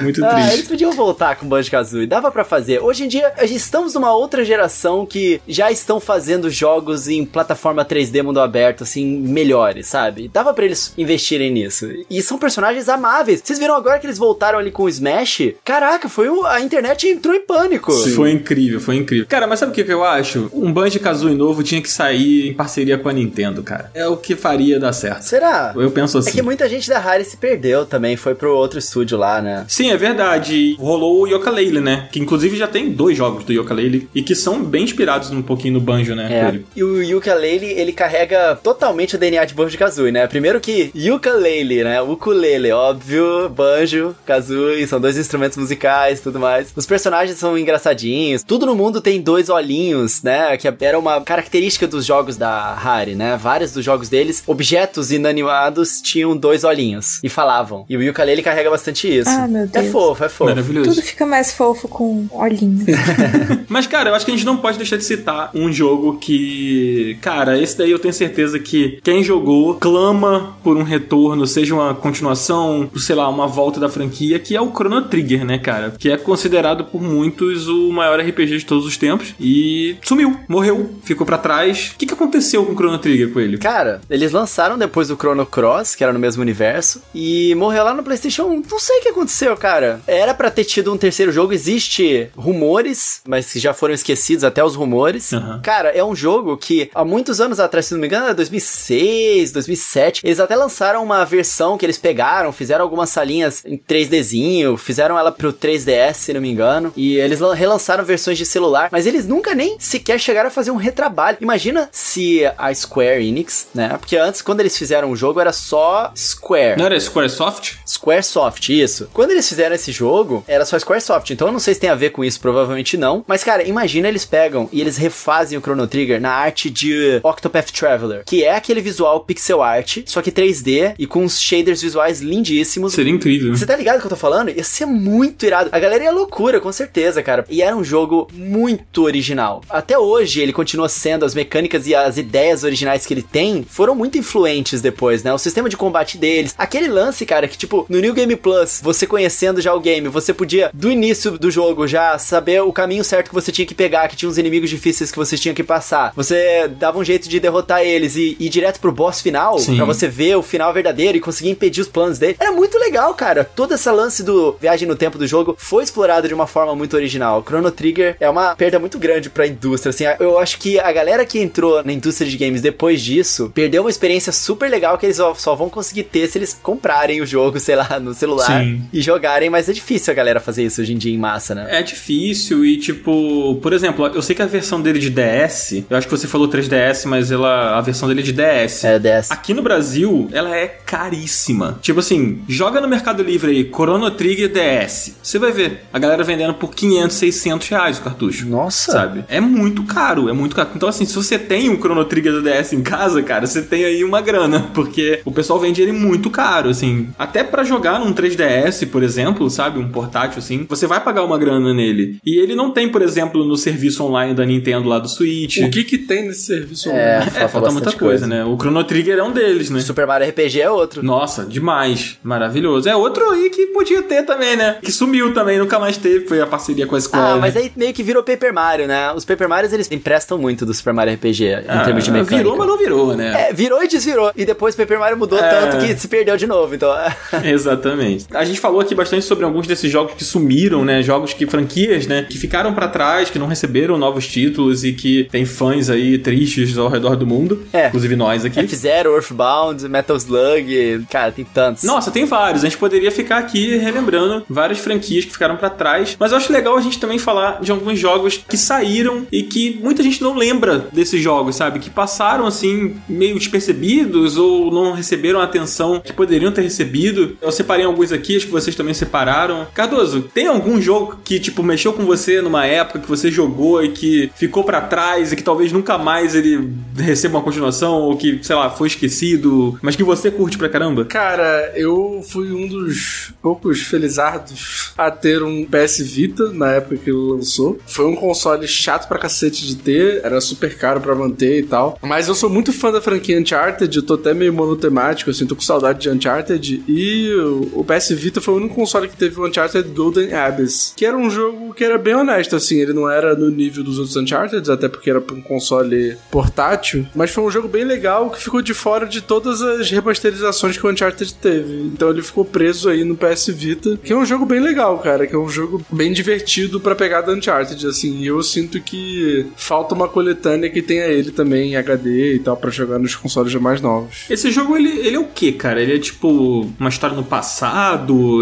muito Ah, triste. eles podiam voltar com Banjo Kazooie, dava pra fazer. Hoje em dia, estamos numa outra geração que já estão fazendo jogos em plataforma 3D mundo aberto, assim, melhores, sabe? Dava pra eles investirem nisso. E são personagens amáveis. Vocês viram agora que eles voltaram ali com o Smash? Caraca, foi o... a internet entrou em pânico. Foi incrível, foi incrível. Cara, mas sabe o que, eu acho? Um Banjo-Kazooie novo tinha que sair em parceria com a Nintendo, cara. É o que faria dar certo. Será? Eu penso É assim. que muita gente da Rare se perdeu também, foi pro outro estúdio lá, né? Sim, é verdade. Rolou o Yooka-Laylee, né? Que inclusive já tem dois jogos do Yooka-Laylee e que são bem inspirados um pouquinho no Banjo, né? É. E o Yooka-Laylee, ele carrega totalmente o DNA de Banjo-Kazooie, né? Primeiro que Yooka-Laylee, né? Ukulele, óbvio, Banjo, Kazooie, são dois instrumentos musicais e tudo mais. Os personagens são engraçadinhos. Tudo no mundo tem dois olhinhos, né? Que era uma característica dos jogos da Rare, né? Vários dos jogos deles, objetos inanimados tinham dois olhinhos e falavam. E o Yooka-Laylee carrega bastante isso. Ah, meu É Deus. fofo, é fofo. Maravilhoso. Tudo fica mais fofo com olhinhos. Mas, cara, eu acho que a gente não pode deixar de citar um jogo que. Cara, esse daí eu tenho certeza que quem jogou clama por um retorno, seja uma continuação, sei lá, uma volta da franquia, que é o Chrono Trigger, né, cara? Que é considerado por muitos o maior RPG de todos os tempos. E sumiu, morreu, ficou pra trás. O que, que aconteceu com o Chrono Trigger com ele? Cara, eles lançaram depois do Chrono Cross, que era no mesmo universo, e morreu lá no PlayStation 1. Não sei o que aconteceu, cara. Era pra ter tido um terceiro jogo, existe rumores, mas que já foram esquecidos até os rumores. Aham. Cara, é um jogo que há muitos anos atrás, se não me engano, era 2006, 2007, eles até lançaram uma versão que eles pegaram, fizeram algumas salinhas em 3Dzinho, fizeram ela pro 3DS, se não me engano, e eles lan- relançaram versões de celular, mas eles nunca nem sequer chegaram a fazer um retrabalho. Imagina se a Square Enix, né? Porque antes, quando eles fizeram o jogo, era só Square. Não era Squaresoft? Squaresoft, isso. Quando eles fizeram esse jogo, era só Squaresoft. Então eu não sei se tem a ver com isso, provavelmente não. Mas, cara, imagina eles pegam e eles refazem o Chrono Trigger na arte de Octopath Traveler, que é aquele visual pixel art, só que 3D e com uns shaders visuais lindíssimos. Seria incrível. Você tá ligado que eu tô falando? Ia ser muito irado. A galera ia loucura, com certeza, cara. E era um jogo muito original. Até hoje, ele continua sendo, as mecânicas e as ideias originais que ele tem foram muito influentes depois, né? O sistema de combate deles. Aquele lance, cara, que tipo, no New Game Plus, você conhecendo já o game, você podia, do início do jogo, já saber o caminho certo que você tinha que pegar, que tinha uns inimigos difíceis que você tinha que passar. Você dava um jeito de derrotar eles e ir direto pro boss final, pra você ver o final verdadeiro e conseguir impedir os planos dele. Era muito legal, cara. Toda essa lance do viagem no tempo do jogo foi explorado de uma forma muito original. Chrono Trigger é uma perda muito grande pra indústria, assim. Eu acho que a galera que entrou na indústria de games depois disso perdeu uma experiência super legal que eles só, só vão conseguir ter se eles comprarem o jogo, sei lá, no celular Sim. e jogarem, mas é difícil a galera fazer isso hoje em dia em massa, né? É difícil e, tipo, por exemplo, eu sei que a versão dele de DS, eu acho que você falou 3DS, mas ela, a versão dele é de DS. É, DS. Aqui no Brasil, ela é caríssima. Tipo assim, joga no Mercado Livre aí, Chrono Trigger DS. Você vai ver a galera vendendo por 500, 600 reais o cartucho. Nossa. Sabe? É muito caro, é muito caro. Então, assim, se você tem um Chrono Trigger DS em casa, cara, você tem aí uma grana, porque o pessoal vende ele muito caro, assim. Até pra jogar num 3DS, por exemplo, sabe? Um portátil, assim, você vai pagar uma grana nele. E ele não tem, por exemplo, no serviço online da Nintendo lá do Switch. O que que tem nesse serviço? É, online? É, falta muita bastante coisa, né? O Chrono Trigger é um deles, né? Super Mario RPG é outro. Nossa, demais. Maravilhoso. É outro aí que podia ter também, né? Que sumiu também, nunca mais teve. Foi a parceria com a Square. Ah, né? mas aí meio que virou Paper Mario, né? Os Paper Marios, eles emprestam muito do Super Mario RPG em Ah, termos de mecânica. Virou, mas não virou, né? É, virou e desvirou. E depois Paper Mario mudou É. tanto que se perdeu de novo, então... Exatamente. A gente falou aqui bastante sobre alguns desses jogos que sumiram, né? Jogos que franquias, né? Que ficaram pra trás, que não receberam novos títulos e que tem fãs aí tristes ao redor do mundo. É. Inclusive nós aqui. F-Zero, Earthbound, Metal Slug, cara, tem tantos. Nossa, tem vários. A gente poderia ficar aqui relembrando várias franquias que ficaram pra trás. Mas eu acho legal a gente também falar de alguns jogos que saíram e que muita gente não lembra desses jogos, sabe? Que passaram assim, meio despercebidos ou não receberam a atenção que poderiam ter recebido. Eu separei alguns aqui, acho que vocês também separaram. Cardoso, tem algum jogo que, tipo, mexeu com você numa época que você jogou e que ficou pra trás e que talvez nunca mais ele receba uma continuação ou que, sei lá, foi esquecido, mas que você curte pra caramba? Cara, eu fui um dos poucos felizardos a ter um PS Vita na época que ele lançou. Foi um console chato pra cacete de ter, era super caro pra manter e tal. Mas eu sou muito fã da franquia Uncharted, eu tô até meio monotemático, assim, tô com saudade de Uncharted. E o PS Vita foi o único console que teve o Uncharted Golden Abyss, que era um jogo que era bem honesto, assim, ele não era no nível dos outros Uncharted, até porque era um console portátil, mas foi um jogo bem legal que ficou de fora de todas as remasterizações que o Uncharted teve. Então ele ficou preso aí no PS Vita, que é um jogo bem legal, cara, que é um jogo bem divertido pra pegar da Uncharted, assim, e eu sinto que falta uma coletânea que tenha ele também em HD e tal, pra jogar nos consoles mais novos. Esse jogo, ele, ele é o que, cara? Ele é tipo uma história no passado?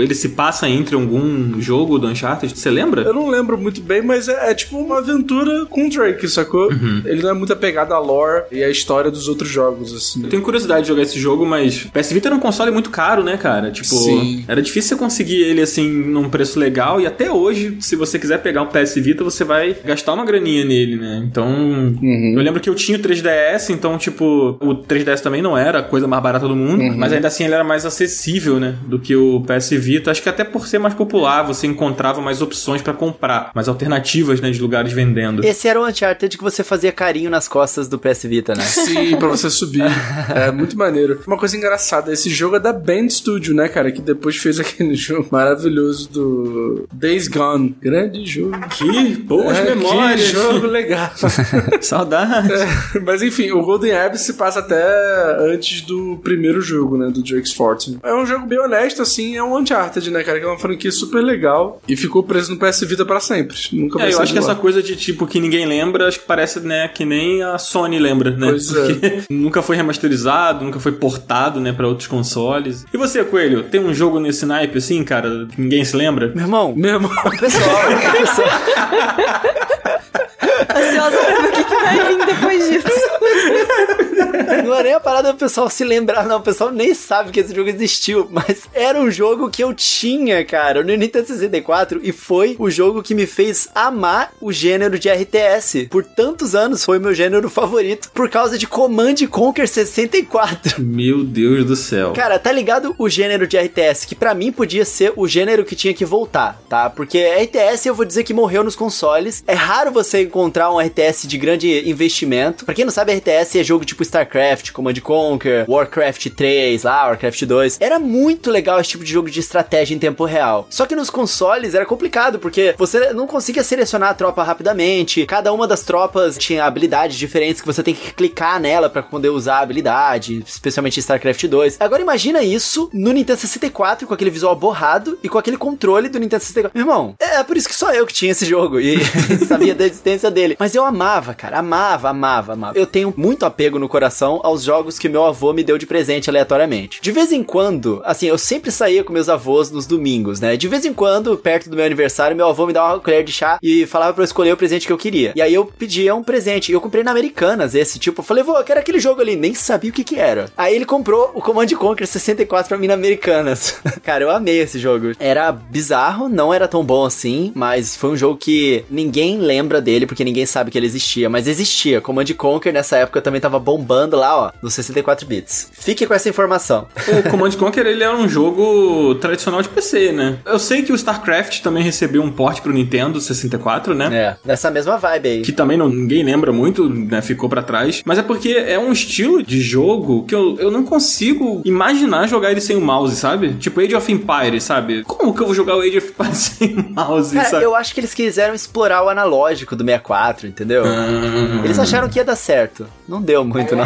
Ele se passa entre algum jogo do Uncharted? Você lembra? Eu não lembro muito bem, mas é, é tipo uma aventura com o Drake, sacou? Ele não é muito apegado à lore e à história dos outros jogos, assim. Eu tenho curiosidade de jogar esse jogo, mas PS Vita era um console muito caro, né, cara? Tipo, Sim. era difícil você conseguir ele assim num preço legal e até hoje, se você quiser pegar um PS Vita, você vai gastar uma graninha nele, né? Então, eu lembro que eu tinha o 3DS, então tipo, o 3DS também não era a coisa mais barata do mundo, mas ainda assim ele era mais acessível, né, do que o PS Vita. Acho que até por ser mais popular, você encontrava mais opções pra comprar, mais alternativas, né, de lugares vendendo. Esse era o Uncharted que você fazia carinho nas costas do PS Vita, né? Sim, pra você subir. É muito maneiro. Uma coisa engraçada, esse jogo é da Band Studio, né, cara? Que depois fez aquele jogo maravilhoso do Days Gone. Grande jogo. Que boas É, memórias. Que jogo legal. Saudades. É, Mas enfim, o Golden Abyss se passa até antes do primeiro jogo, né? Do Drake's Fortune. É um jogo bem honesto, assim, é um Uncharted, né, cara? Que é uma franquia super legal e ficou preso no PS Vita pra sempre. Nunca vai É, eu acho que lá. essa coisa de tipo que ninguém lembra, acho que parece, né, que nem a Sony lembra, né? Pois é. Porque nunca foi remasterizado, nunca foi portado, né, pra outros consoles. E você, Coelho, tem um jogo nesse naipe assim, cara, que ninguém se lembra? Meu irmão, Mesmo. pessoal, pessoal, Ansiosa pra ver o que, que vai vir depois disso. Não é nem a parada do pessoal se lembrar, não. O pessoal nem sabe que esse jogo existiu, mas era um jogo que eu tinha, cara, no Nintendo 64 e foi o jogo que me fez amar o gênero de RTS. Por tantos anos foi meu gênero favorito por causa de Command Conquer 64. Meu Deus do céu. Cara, tá ligado o gênero de RTS, que pra mim podia ser o gênero que tinha que voltar, tá? Porque RTS eu vou dizer que morreu nos consoles. É raro você encontrar um RTS de grande investimento. Pra quem não sabe, RTS é jogo tipo StarCraft, Command Conquer, Warcraft 3 lá, Warcraft 2. Era muito legal esse tipo de jogo de estratégia em tempo real. Só que nos consoles era complicado, porque você não conseguia selecionar a tropa rapidamente, cada uma das tropas tinha habilidades diferentes que você tem que clicar nela para poder usar a habilidade, especialmente em StarCraft 2. Agora imagina isso no Nintendo 64 com aquele visual borrado e com aquele controle do Nintendo 64. Meu irmão, é por isso que só eu que tinha esse jogo e sabia da existência dele. Mas eu amava, cara, amava, amava, amava. Eu tenho muito apego no coração aos jogos que meu avô me deu de presente aleatoriamente. De vez em quando, assim, eu sempre saía com meus avós nos domingos, né? De vez em quando, perto do meu aniversário, meu avô me dava uma colher de chá e falava para eu escolher o presente que eu queria. E aí eu pedia um presente. E eu comprei na Americanas esse, tipo, eu falei, vô, eu quero aquele jogo ali. Nem sabia o que que era. Aí ele comprou o Command Conquer 64 pra mim na Americanas. cara, eu amei esse jogo. Era bizarro, não era tão bom assim, mas foi um jogo que ninguém lembra dele, porque ninguém sabe que ele existia. Mas existia. Command Conquer nessa época também tava bombando lá, ó, nos 64 bits. Fique com essa informação. O Command Conquer, ele era um jogo tradicional de PC, né? Eu sei que o StarCraft também recebeu um port pro Nintendo 64, né? É, nessa mesma vibe aí. Que também não, ninguém lembra muito, né? Ficou para trás. Mas é porque é um estilo de jogo que eu, eu não consigo imaginar jogar ele sem o mouse, sabe? Tipo Age of Empires, sabe? Como que eu vou jogar o Age of Empires sem o mouse, Cara, sabe? eu acho que eles quiseram explorar o analógico do 64, entendeu? Ah. Eles acharam que ia dar certo. Não deu muito, não.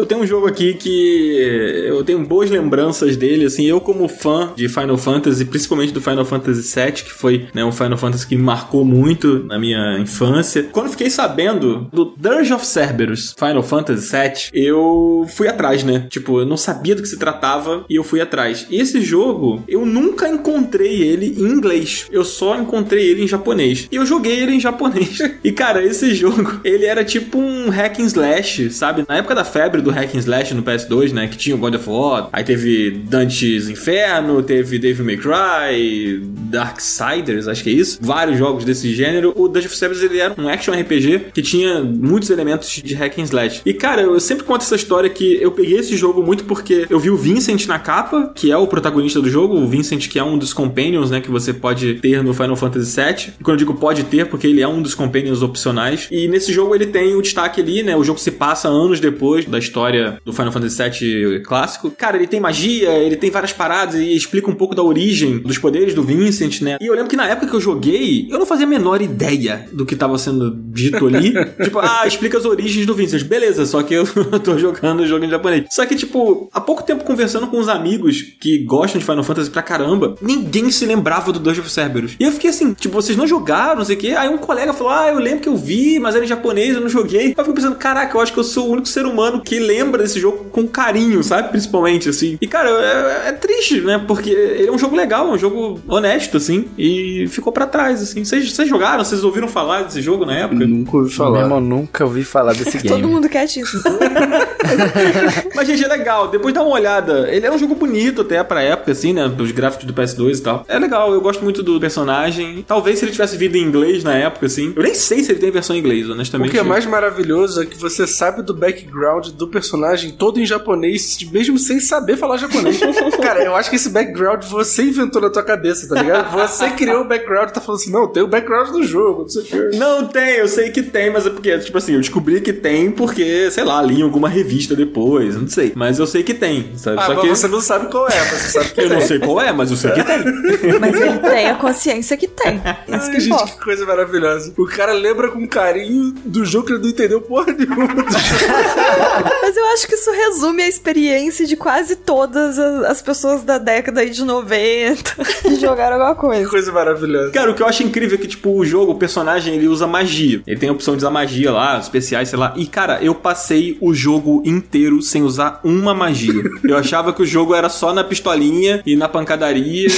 Eu tenho um jogo aqui que eu tenho boas lembranças dele, assim, eu como fã de Final Fantasy, principalmente do Final Fantasy VII, que foi né, um Final Fantasy que me marcou muito na minha infância. Quando fiquei sabendo do Dirge of Cerberus, Final Fantasy VII, eu fui atrás, né? Tipo, eu não sabia do que se tratava e eu fui atrás. E esse jogo, eu nunca encontrei ele em inglês. Eu só encontrei ele em japonês. E eu joguei ele em japonês. E cara, esse jogo, ele era tipo um hack and slash, sabe? Na época da febre do hack and slash no PS2, né? Que tinha o God of War, aí teve Dante's Inferno, teve Devil May Cry, Darksiders, acho que é isso. Vários jogos desse gênero. O Dungeon of Cerberus, ele era um action RPG que tinha muitos elementos de hack and slash. E cara, eu sempre conto essa história que eu peguei esse jogo muito porque eu vi o Vincent na capa, que é o protagonista do jogo, o Vincent que é um dos companions, né, que você pode ter no Final Fantasy VII. E quando eu digo pode ter, porque ele é um dos companions opcionais. E nesse jogo ele tem o destaque ali, né, o jogo se passa anos depois da história do Final Fantasy VII clássico. Cara, ele tem magia, ele tem várias paradas e explica um pouco da origem dos poderes do Vincent, né? E eu lembro que na época que eu joguei, eu não fazia a menor ideia do que tava sendo dito ali. tipo, ah, explica as origens do Vincent. Beleza, só que eu tô jogando o jogo em japonês. Só que, tipo, há pouco tempo conversando com uns amigos que gostam de Final Fantasy pra caramba, ninguém se lembrava do Dungeon of Cerberus. E eu fiquei assim, tipo, vocês não jogaram, não sei o quê. Aí um colega falou, ah, eu lembro que eu vi, mas era em japonês, eu não joguei. Aí eu fico pensando, caraca, eu acho que eu sou o único ser humano que lembra desse jogo com carinho, sabe? Principalmente, assim. E, cara, é, é triste, né? Porque ele é um jogo legal, é um jogo honesto, assim, e ficou pra trás, assim. Vocês jogaram? Vocês ouviram falar desse jogo na época? Nunca ouvi Meu falar. irmão, nunca ouvi falar desse game. Todo mundo quietinho. Mas, gente, é legal. Depois dá uma olhada. Ele é um jogo bonito até pra época, assim, né? Os gráficos do PS2 e tal. É legal, eu gosto muito do personagem. Talvez se ele tivesse vindo em inglês na época, assim. Eu nem sei se ele tem versão em inglês, O honestamente. que é mais maravilhoso é que você sabe do background do personagem todo em japonês, mesmo sem saber falar japonês. Cara, eu acho que esse background você inventou na tua cabeça, tá ligado? Você criou o background e tá falando assim, não, tem o background do jogo, não sei o que. Não tem, eu sei que tem, mas é porque, tipo assim, eu descobri que tem porque, sei lá, li em alguma revista depois, não sei. Mas eu sei que tem, sabe? Ah, Só mas que você não sabe qual é, mas você sabe que eu não tem. sei qual é, mas eu sei que tem. Mas ele tem a consciência que tem. Isso Ai, que gente, importa. que coisa maravilhosa. O cara lembra com carinho do jogo que ele não entendeu porra nenhuma. Mas eu acho que isso resume a experiência de quase todas as, as pessoas da década aí de 90 que jogaram alguma que coisa. coisa maravilhosa. Cara, o que eu acho incrível é que, tipo, o jogo, o personagem, ele usa magia. Ele tem a opção de usar magia lá, especiais, sei lá. E, cara, eu passei o jogo inteiro sem usar uma magia. Eu achava que o jogo era só na pistolinha e na pancadaria.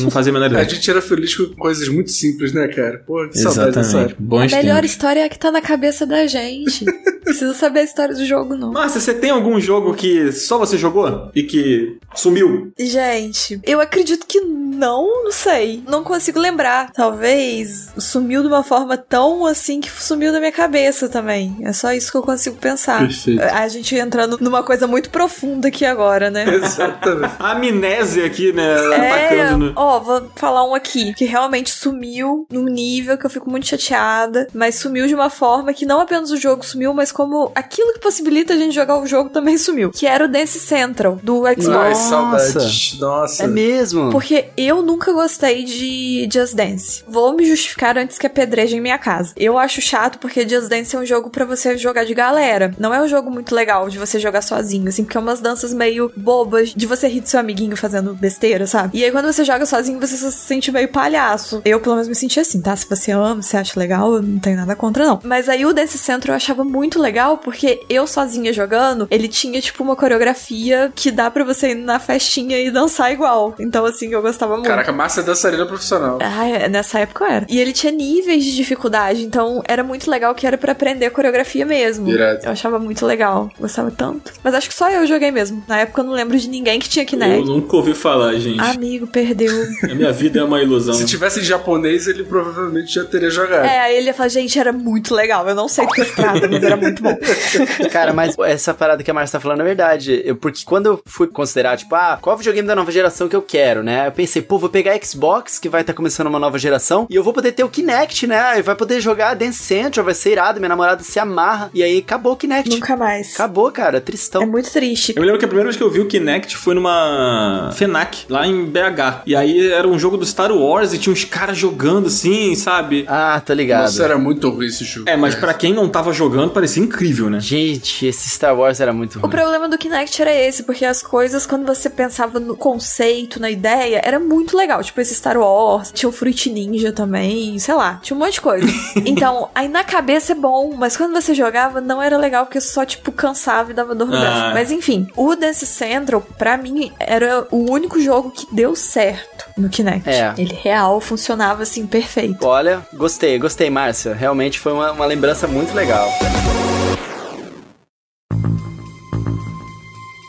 não fazia a menor A ideia. gente era feliz com coisas muito simples, né, cara? Pô, que saudade dessa Exatamente. época. Bons A melhor tempos. história é a que tá na cabeça da gente. Precisa saber a história do jogo, não. Mas Márcia, você tem algum jogo que só você jogou e que sumiu? Gente, eu acredito que não, não sei. Não consigo lembrar. Talvez sumiu de uma forma tão assim que sumiu da minha cabeça também. É só isso que eu consigo pensar. Perfeito. A gente entrando numa coisa muito profunda aqui agora, né? Exatamente. A amnésia aqui, né? É, Atacando no... ó, vou falar um aqui que realmente sumiu num nível que eu fico muito chateada, mas sumiu de uma forma que não apenas o jogo sumiu, mas como aquilo que possibilita a gente jogar o jogo também sumiu, que era o Dance Central do Xbox. Ai, Nossa. saudades. Nossa. É mesmo? Porque eu nunca gostei de Just Dance. Vou me justificar antes que apedrejem minha casa. Eu acho chato porque Just Dance é um jogo pra você jogar de galera. Não é um jogo muito legal de você jogar sozinho, assim, porque é umas danças meio bobas de você rir do seu amiguinho fazendo besteira, sabe? E aí quando você joga sozinho, você só se sente meio palhaço. Eu, pelo menos, me senti assim, tá? Se você ama, se acha legal, eu não tenho nada contra, não. Mas aí o Dance Central eu achava muito legal porque eu sozinha jogando, ele tinha, tipo, uma coreografia que dá pra você ir na festinha e dançar igual. Então, assim, eu gostava muito. Caraca, é dançarina profissional. Ah, é, nessa época eu era. E ele tinha níveis de dificuldade, então era muito legal que era pra aprender a coreografia mesmo. Irado. Eu achava muito legal, gostava tanto. Mas acho que só eu joguei mesmo. Na época eu não lembro de ninguém que tinha Eu Kinect. nunca ouvi falar, gente. Amigo, perdeu. A minha vida é uma ilusão. Se tivesse em japonês, ele provavelmente já teria jogado. é, aí ele ia falar, gente, era muito legal. Eu não sei do que se trata, mas era muito bom. Cara, mas essa parada que a Marcia tá falando é verdade. Eu, porque quando eu fui considerar, tipo, ah, qual videogame da nova geração que eu quero, né? Eu pensei, pô, vou pegar Xbox, que vai estar começando uma nova geração, e eu vou poder ter o Kinect, né? E vai poder jogar Dance Central, vai ser irado, minha namorada se amarra. E aí acabou o Kinect. Nunca mais. Acabou, cara, tristão. É muito triste. Eu me lembro que a primeira vez que eu vi o Kinect foi numa FENAC, lá em BH. E aí era um jogo do Star Wars e tinha uns caras jogando assim, sabe? Ah, tá ligado. Nossa, era muito ruim esse jogo. É, mas pra quem não tava jogando, parecia incrível, né? Gente, esse Star Wars era muito O ruim. problema do Kinect era esse, porque as coisas, quando você pensava no conceito, na ideia, era muito legal. Tipo, esse Star Wars, tinha o Fruit Ninja também, sei lá, tinha um monte de coisa. então, aí na cabeça é bom, mas quando você jogava, não era legal, porque só, tipo, cansava e dava dor no Ah. braço. Mas enfim, o Dance Central, pra mim, era o único jogo que deu certo no Kinect. É. Ele real funcionava assim, perfeito. Olha, gostei, gostei, Márcia. Realmente foi uma, uma lembrança muito legal.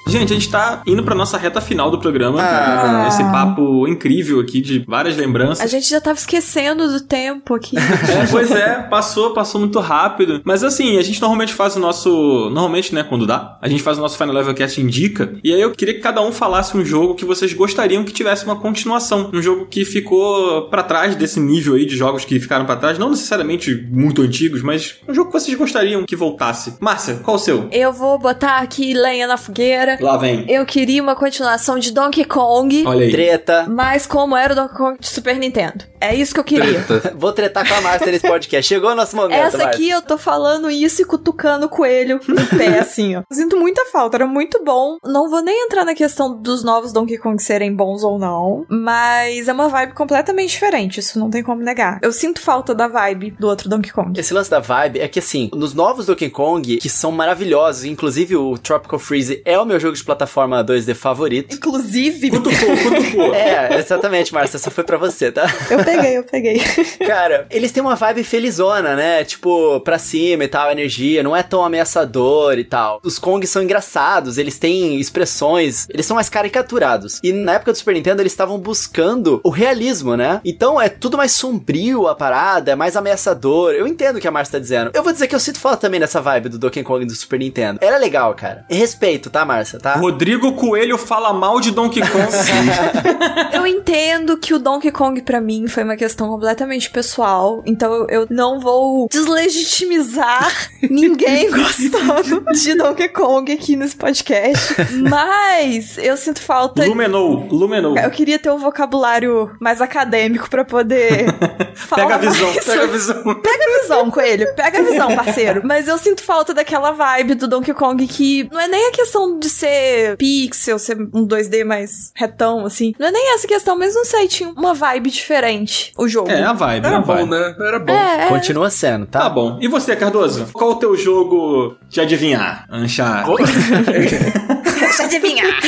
Gente, a gente tá indo pra nossa reta final do programa. Ah. Esse papo incrível aqui de várias lembranças. A gente já tava esquecendo do tempo aqui. É, pois é, passou, passou muito rápido. Mas assim, a gente normalmente faz o nosso. Normalmente, né, quando dá, a gente faz o nosso Final Level Cast Indica. E aí eu queria que cada um falasse um jogo que vocês gostariam que tivesse uma continuação. Um jogo que ficou pra trás desse nível aí de jogos que ficaram pra trás. Não necessariamente muito antigos, mas um jogo que vocês gostariam que voltasse. Márcia, qual o seu? Eu vou botar aqui lenha na fogueira. Lá vem. Eu queria uma continuação de Donkey Kong, Olha aí. Treta. mas como era o Donkey Kong de Super Nintendo. É isso que eu queria. Vou tretar com a Márcia nesse podcast. Chegou o nosso momento, Essa Márcia. aqui eu tô falando isso e cutucando o coelho no pé, assim, ó. Sinto muita falta, era muito bom. Não vou nem entrar na questão dos novos Donkey Kong serem bons ou não, mas é uma vibe completamente diferente, isso não tem como negar. Eu sinto falta da vibe do outro Donkey Kong. Esse lance da vibe é que, assim, nos novos Donkey Kong, que são maravilhosos, inclusive o Tropical Freeze é o meu jogo de plataforma 2D favorito. Inclusive, Cutucou, cutucou. É, exatamente, Márcia, essa foi pra você, tá? eu peguei, eu peguei. Cara, eles têm uma vibe felizona, né? Tipo, pra cima e tal, energia, não é tão ameaçador e tal. Os Kongs são engraçados, eles têm expressões, eles são mais caricaturados. E na época do Super Nintendo, eles estavam buscando o realismo, né? Então é tudo mais sombrio a parada, é mais ameaçador. Eu entendo o que a Márcia tá dizendo. Eu vou dizer que eu sinto falta também dessa vibe do Donkey Kong do Super Nintendo. Era legal, cara. E respeito, tá, Márcia, tá? Rodrigo Coelho fala mal de Donkey Kong. Eu entendo que o Donkey Kong pra mim foi uma questão completamente pessoal, então eu- não vou deslegitimizar ninguém gostando de Donkey Kong aqui nesse podcast, mas eu sinto falta Lumenou, Lumenou. eu queria ter um vocabulário mais acadêmico pra poder falar Pega a visão, mais Pega a visão. Pega a visão, coelho. Pega a visão, parceiro. Mas eu sinto falta daquela vibe do Donkey Kong que não é nem a questão de ser pixel, ser um 2D mais retão, assim. Não é nem essa questão, mas não sei, tinha uma vibe diferente o jogo. É, a vibe, Era a bom, vibe. né? Era bom. É, é. Continua sendo, tá? Tá bom. E você, Cardoso? Qual o teu jogo de adivinhar? Anchar. Deixa eu adivinhar.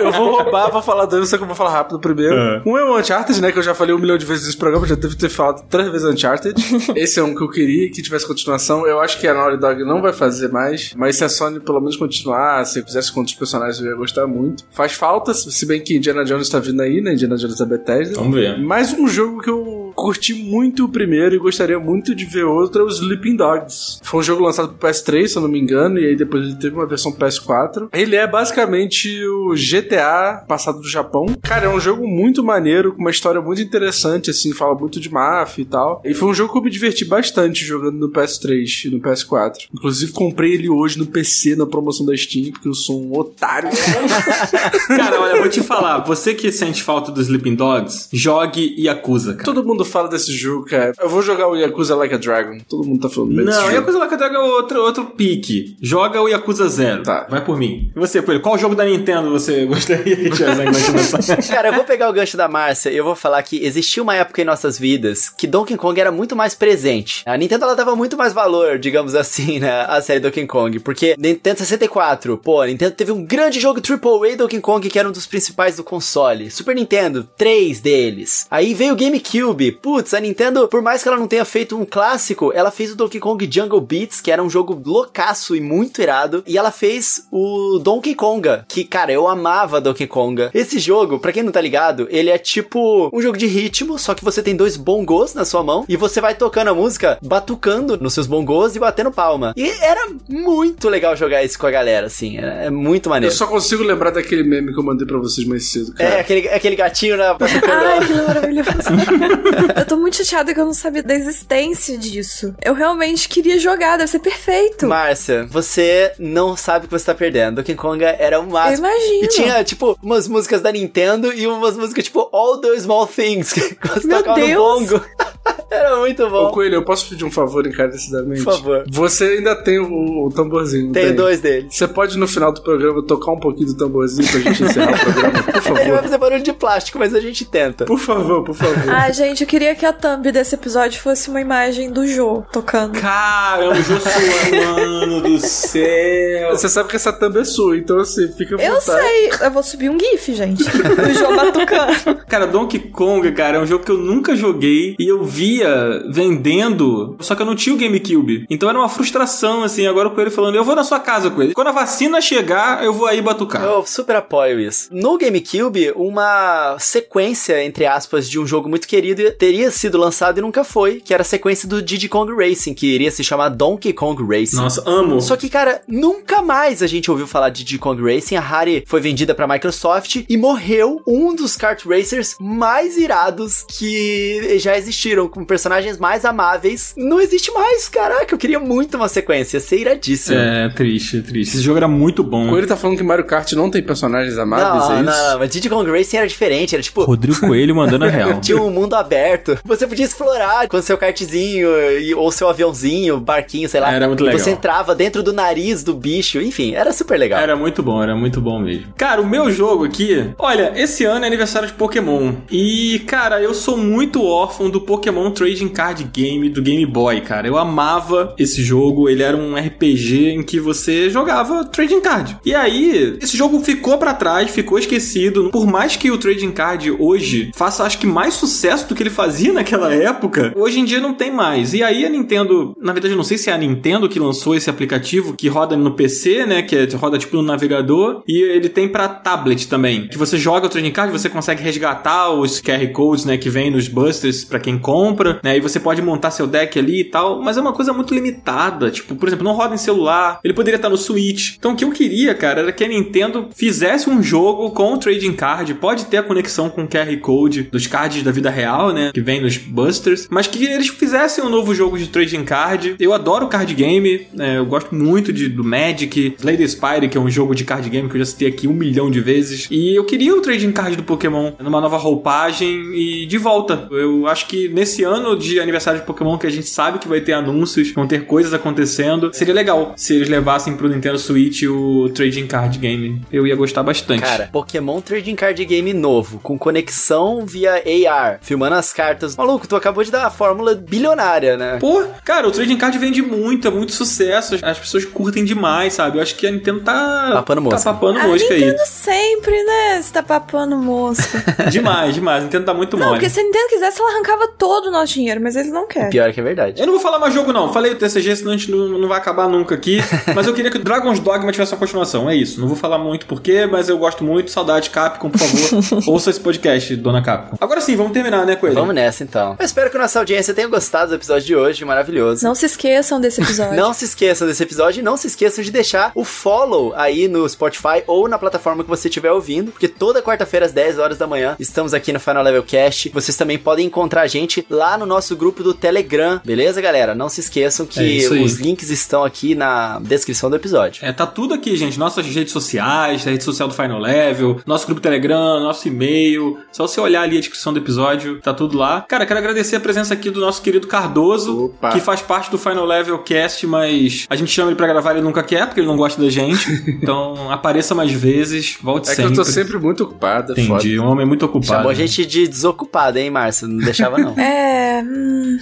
Eu vou roubar pra falar dois, só que eu vou falar rápido primeiro. É. Um é o Uncharted, né? Que eu já falei um milhão de vezes nesse programa, já devo ter falado três vezes Uncharted. Esse é um que eu queria que tivesse continuação. Eu acho que a Naughty Dog não vai fazer mais, mas se a Sony pelo menos continuar, se fizesse com outros personagens, eu ia gostar muito. Faz falta, se bem que Indiana Jones tá vindo aí, né? Indiana Jones da Bethesda. Vamos ver. Mais um jogo que eu curti muito o primeiro e gostaria muito de ver outro é o Sleeping Dogs. Foi um jogo lançado pro PS3, se eu não me engano, e aí depois ele teve uma versão PS4. Ele é basicamente o GTA passado do Japão. Cara, é um jogo muito maneiro, com uma história muito interessante, assim, fala muito de máfia e tal. E foi um jogo que eu me diverti bastante jogando no PS3 e no PS4. Inclusive, comprei ele hoje no PC, na promoção da Steam, porque eu sou um otário. Cara, olha, eu vou te falar. Você que sente falta dos Sleeping Dogs, jogue Yakuza, cara. Todo mundo fala desse jogo, cara. Eu vou jogar o Yakuza Like a Dragon. Todo mundo tá falando desse Não, jogo. Yakuza Like a Dragon é outro, outro pique. Joga o Yakuza Zero. Tá. Vai por mim. E você, Coelho, qual jogo da Nintendo você gostaria de? Cara, eu vou pegar o gancho da Márcia e eu vou falar que existiu uma época em nossas vidas que Donkey Kong era muito mais presente. A Nintendo ela dava muito mais valor, digamos assim, né, à série Donkey Kong, porque Nintendo 64, pô, a Nintendo teve um grande jogo AAA Donkey Kong que era um dos principais do console. Super Nintendo, três deles. Aí veio o GameCube. Putz, a Nintendo, por mais que ela não tenha feito um clássico, ela fez o Donkey Kong Jungle Beats, que era um jogo loucaço e muito irado, e ela fez o Donkey Konga, que, cara, eu amava Donkey Konga. Esse jogo, pra quem não tá ligado, ele é tipo um jogo de ritmo, só que você tem dois bongos na sua mão e você vai tocando a música, batucando nos seus bongos e batendo palma. E era muito legal jogar isso com a galera, assim, é, é muito Eu maneiro. só consigo lembrar daquele meme que eu mandei pra vocês mais cedo, cara. É, aquele, aquele gatinho na batucando. Ai, que maravilhoso. eu tô muito chateada que eu não sabia da existência disso. Eu realmente queria jogar, deve ser perfeito. Márcia, você não sabe o que você tá perdendo. Donkey Konga era o Eu máximo. imagino. E tinha, tipo, umas músicas da Nintendo e umas músicas, tipo, All the Small Things, que você Meu tocava no Deus. bongo. Era muito Ô, bom. Coelho, eu posso pedir um favor encarecidamente? Por favor. Você ainda tem o, o tamborzinho, Tenho tem? dois deles. Você pode no final do programa tocar um pouquinho do tamborzinho pra gente encerrar o programa? Por Ele vai favor. fazer barulho de plástico, mas a gente tenta. Por favor, por favor. Ah, gente, eu queria que a thumb desse episódio fosse uma imagem do Jô tocando. Caramba, Josué, mano do céu. Você sabe que essa thumb é sua, então assim, fica à Eu sei, eu vou subir um GIF, gente. Do Jô batucando. Cara, Donkey Kong, cara, é um jogo que eu nunca joguei e eu via vendendo, só que eu não tinha o GameCube. Então era uma frustração, assim. Agora o Coelho falando, eu vou na sua casa, Coelho. Quando a vacina chegar, eu vou aí batucar. Eu super apoio isso. No GameCube, uma sequência, entre aspas, de um jogo muito querido teria sido lançado e nunca foi, que era a sequência do Diddy Kong Racing, que iria se chamar Donkey Kong Racing. Nossa, amo. Só que, cara, nunca mais a gente ouviu falar de Diddy Kong Racing. A Rare foi vendida pra Microsoft e morreu um dos kart racers mais irados que já existiram, com personagens mais amáveis. Não existe mais, caraca. Eu queria muito uma sequência, ia ser iradíssimo. É, triste, triste. Esse jogo era muito bom. Coelho tá falando que Mario Kart não tem personagens amáveis, Não, é não, isso? não, mas Diddy Kong Racing era diferente, era tipo... Rodrigo Coelho mandando a real. Tinha um mundo aberto. Você podia explorar com seu kartzinho ou seu aviãozinho, barquinho, sei lá. Era muito E legal. Você entrava dentro do nariz do bicho. Enfim, era super legal. Era muito bom, era muito bom mesmo. Cara, o meu jogo aqui, olha, esse ano é aniversário de Pokémon. E, cara, eu sou muito órfão do Pokémon Trading Card Game do Game Boy, cara. Eu amava esse jogo, ele era um RPG em que você jogava Trading Card. E aí, esse jogo ficou pra trás, ficou esquecido. Por mais que o Trading Card hoje faça, acho que mais sucesso do que ele fazia naquela época, hoje em dia não tem mais. E aí a Nintendo, na verdade eu não sei se é a Nintendo que lançou esse aplicativo que roda no PC, né, que é- roda tipo no navegador, e ele tem pra tablet também, que você joga o trading card, você consegue resgatar os QR codes, né, que vem nos busters pra quem compra, né, e você pode montar seu deck ali e tal, mas é uma coisa muito limitada, tipo, por exemplo, não roda em celular, ele poderia estar no Switch. Então o que eu queria, cara, era que a Nintendo fizesse um jogo com o trading card, pode ter a conexão com o QR Code dos cards da vida real, né, que vem nos busters, mas que eles fizessem um novo jogo de trading card. Eu adoro card game, né, eu gosto muito de, do Magic, the Spire, que é um jogo de card game que eu já citei aqui um milhão de vezes, e eu queria o trading card do Pokémon numa nova roupagem e de volta. Eu acho que nesse ano de aniversário de Pokémon, que a gente sabe que vai ter anúncios, vão ter coisas acontecendo, seria legal se eles levassem pro Nintendo Switch o Trading Card Game. Eu ia gostar bastante. Cara, Pokémon Trading Card Game novo, com conexão via AR, filmando as cartas. Maluco, tu acabou de dar a fórmula bilionária, né? Pô, cara, o Trading Card vende muito, é muito sucesso. As pessoas curtem demais, sabe? Eu acho que a Nintendo tá. Papando mosca. Tá papando A mosca aí. Nintendo sempre, né? Você tá papando mosca. demais, demais. A Nintendo tá muito não, mole. porque se a Nintendo quisesse, ela arrancava todo o nosso dinheiro, mas eles não querem. Pior que é verdade. Eu não vou falar mais jogo, não. Falei o TCG, senão a gente não, não vai acabar nunca aqui. mas eu queria que o Dragon's Dogma tivesse uma continuação. É isso. Não vou falar muito porquê, mas eu gosto muito. Saudade, Capcom, por favor. Ouça esse podcast, dona Capcom. Agora sim, vamos terminar, né, Coelho? Vamos nessa então. Eu espero que a nossa audiência tenha gostado do episódio de hoje, maravilhoso. Não se esqueçam desse episódio. Não se esqueçam desse episódio e não se esqueçam de deixar o follow aí no Spotify ou na plataforma que você estiver ouvindo, porque toda quarta-feira às 10 horas da manhã estamos aqui no Final Level Cast. Vocês também podem encontrar a gente lá no nosso grupo do Telegram, beleza, galera? Não se esqueçam É que aí. os links estão aqui na descrição do episódio. É, tá tudo aqui, gente. Nossas redes sociais, a rede social do Final Level, nosso grupo Telegram, nosso e-mail. Só você olhar ali a descrição do episódio, tá tudo lá. Cara, quero agradecer a presença aqui do nosso querido Cardoso, Opa. que faz parte do Final Level Cast, mas a gente chama ele pra gravar e ele nunca quer, porque ele não gosta da gente. então, apareça mais vezes, volte É que sempre. eu tô sempre muito ocupado, é foda. Entendi, um homem muito ocupado. Chamou a gente de desocupado, hein, Márcio? Não deixava não. É. Hum,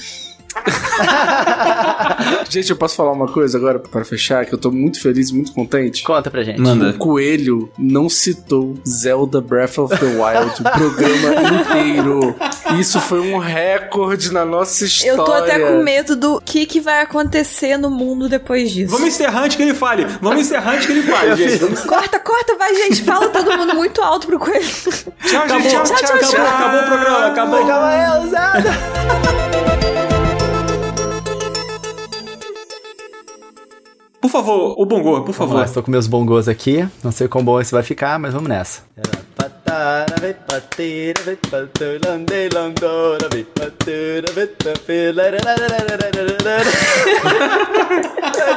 Gente, eu posso falar uma coisa agora para fechar? Que eu tô muito feliz muito contente. Conta pra gente. Manda. O Coelho não citou Zelda Breath of the Wild o programa inteiro. Isso foi um recorde na nossa história. eu tô até com medo do que, que vai acontecer no mundo depois disso. Vamos encerrar antes que ele fale. Vamos encerrar antes que ele fale, gente. Vamos... Corta, corta, vai, gente. Fala todo mundo muito alto pro coelho. Tchau, Acabou, gente. Tchau, tchau, tchau. acabou, acabou o programa, acabou. Aí, Zelda! Por favor, o Bongo, por Vamos favor. lá, estou com meus bongos aqui. Não sei quão bom esse vai ficar, mas vamos nessa.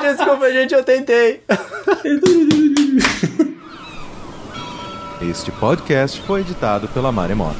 Desculpa, gente, eu tentei. Este podcast foi editado pela Maremoto.